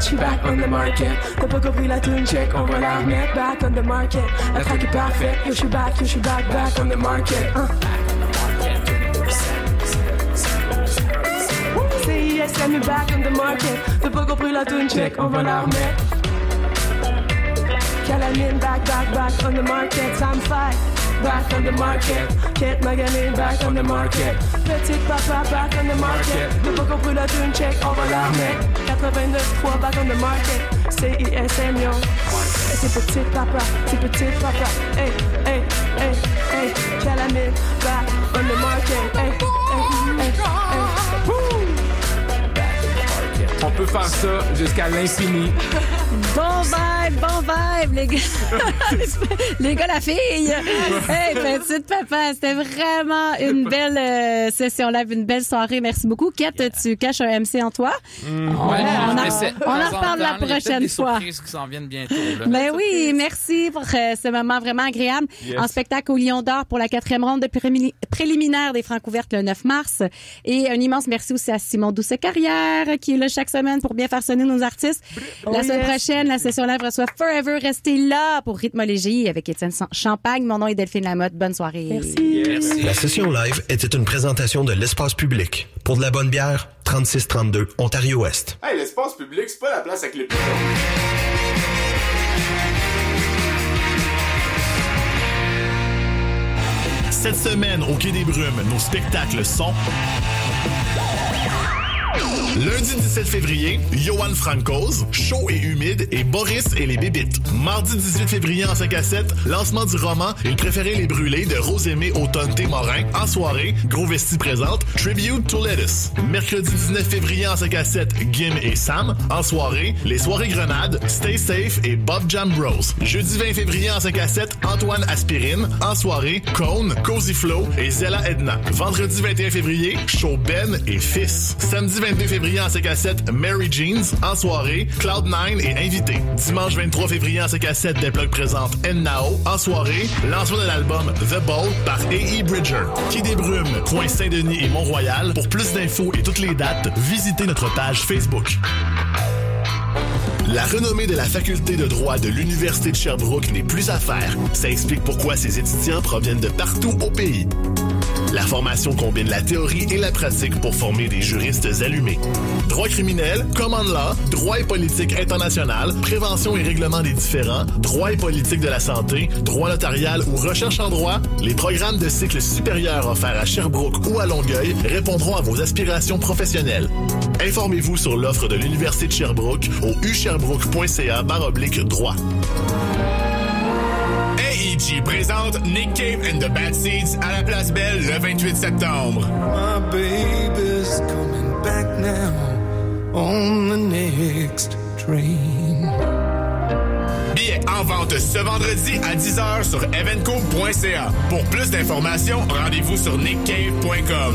Speaker 5: Prête, pas prête, je suis back on the market. T'as pas compris la tune check, on va la remettre. Back on the market. La track est parfaite, yo, je suis back, yo, je suis back, back on the market. hein. CISM est back on the market. T'as pas compris la tune check, on va la remettre. Calamine, back, back, back on the market. Sam fight, back on the market. Kate Magaline, back on the market. Petite papa, back on the market. T'as pas compris la tune check, on va la remettre. 89.3, back on the market. CISM, yo. Et c'est petite papa, c'est petite papa. Hey, hey, hey, hey. Calamine, back on the market. Hey, hey, hey, hey.
Speaker 14: On peut faire ça jusqu'à l'infini.
Speaker 4: Bon vibe, bon vibe, les gars. les gars, la fille. Hey, petite papa, c'était vraiment une belle euh, session live, une belle soirée. Merci beaucoup. Kate, tu caches un MC en toi?
Speaker 7: Mm. Ouais,
Speaker 4: on, en-
Speaker 7: mais c'est-
Speaker 4: on en
Speaker 7: temps
Speaker 4: reparle la
Speaker 7: temps,
Speaker 4: prochaine
Speaker 7: des
Speaker 4: fois.
Speaker 7: surprises qui s'en viennent bientôt. là.
Speaker 4: Ben oui, merci pour euh, ce moment vraiment agréable.
Speaker 7: Yes.
Speaker 4: En spectacle au Lion d'Or pour la quatrième ronde de préliminaire des Francs ouvertes le 9 mars. Et un immense merci aussi à Simon Douce-Carrière qui est là chaque semaine pour bien faire sonner nos artistes.
Speaker 5: Oh
Speaker 4: la semaine
Speaker 5: yes.
Speaker 4: prochaine, la session live reçoit Forever. Restez là pour Rythmologie avec Étienne Champagne. Mon nom est Delphine Lamotte. Bonne soirée.
Speaker 3: Merci. La session live était une présentation de l'espace public. Pour de la bonne bière, 3632 Ontario-Ouest.
Speaker 1: Hey, l'espace public, c'est pas la place avec les pigeons.
Speaker 20: Cette semaine, au Quai des Brumes, nos spectacles sont... Lundi 17 février, Johan Francoz, chaud et humide, et Boris et les Bébites. Mardi 18 février en 5 à 7, lancement du roman Il préférait les brûler de Rosemée Automne T. Morin. En soirée, Gros Vesti présente Tribute to Lettuce. Mercredi 19 février en 5 à 7, Gim et Sam. En soirée, les soirées Grenade, Stay Safe et Bob Jam Bros. Jeudi 20 février en 5 à 7, Antoine Aspirine. En soirée, Cone, Cozy Flow et Zella Edna. Vendredi 21 février, Show Ben et Fils. Samedi 22 février en 5 à 7, Mary Jeans. En soirée, Cloud9 et Invité. Dimanche 23 février en 5 à 7, des plugs présentent Now. En soirée, lancement de l'album The Ball par A.E. Bridger. Quai des Brumes, Point Saint-Denis et Mont-Royal. Pour plus d'infos et toutes les dates, visitez notre page Facebook. La renommée de la faculté de droit de l'Université de Sherbrooke n'est plus à faire. Ça explique pourquoi ses étudiants proviennent de partout au pays. La formation combine la théorie et la pratique pour former des juristes allumés. Droit criminel, common law, droit et politique international, prévention et règlement des différends, droit et politique de la santé, droit notarial ou recherche en droit, les programmes de cycle supérieur offerts à Sherbrooke ou à Longueuil répondront à vos aspirations professionnelles. Informez-vous sur l'offre de l'Université de Sherbrooke au usherbrooke.ca baroblique droit.
Speaker 21: AEG présente Nick Cave and the Bad Seeds à la Place Belle le 28 septembre.
Speaker 22: My baby's coming back now on the next train.
Speaker 21: Billets en vente ce vendredi à 10h sur evenco.ca. Pour plus d'informations, rendez-vous sur nickcave.com.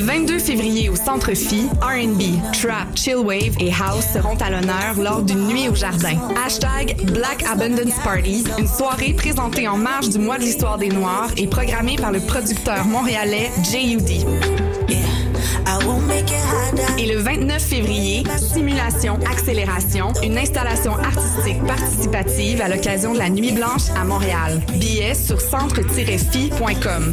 Speaker 23: 22 février au Centre Phi, R&B, Trap, Chillwave et House seront à l'honneur lors d'une nuit au jardin. Hashtag Black Abundance Party, une soirée présentée en marge du mois de l'histoire des Noirs et programmée par le producteur montréalais J.U.D. Et le 29 février, Simulation Accélération, une installation artistique participative à l'occasion de la Nuit Blanche à Montréal. Billets sur centre-fi.com.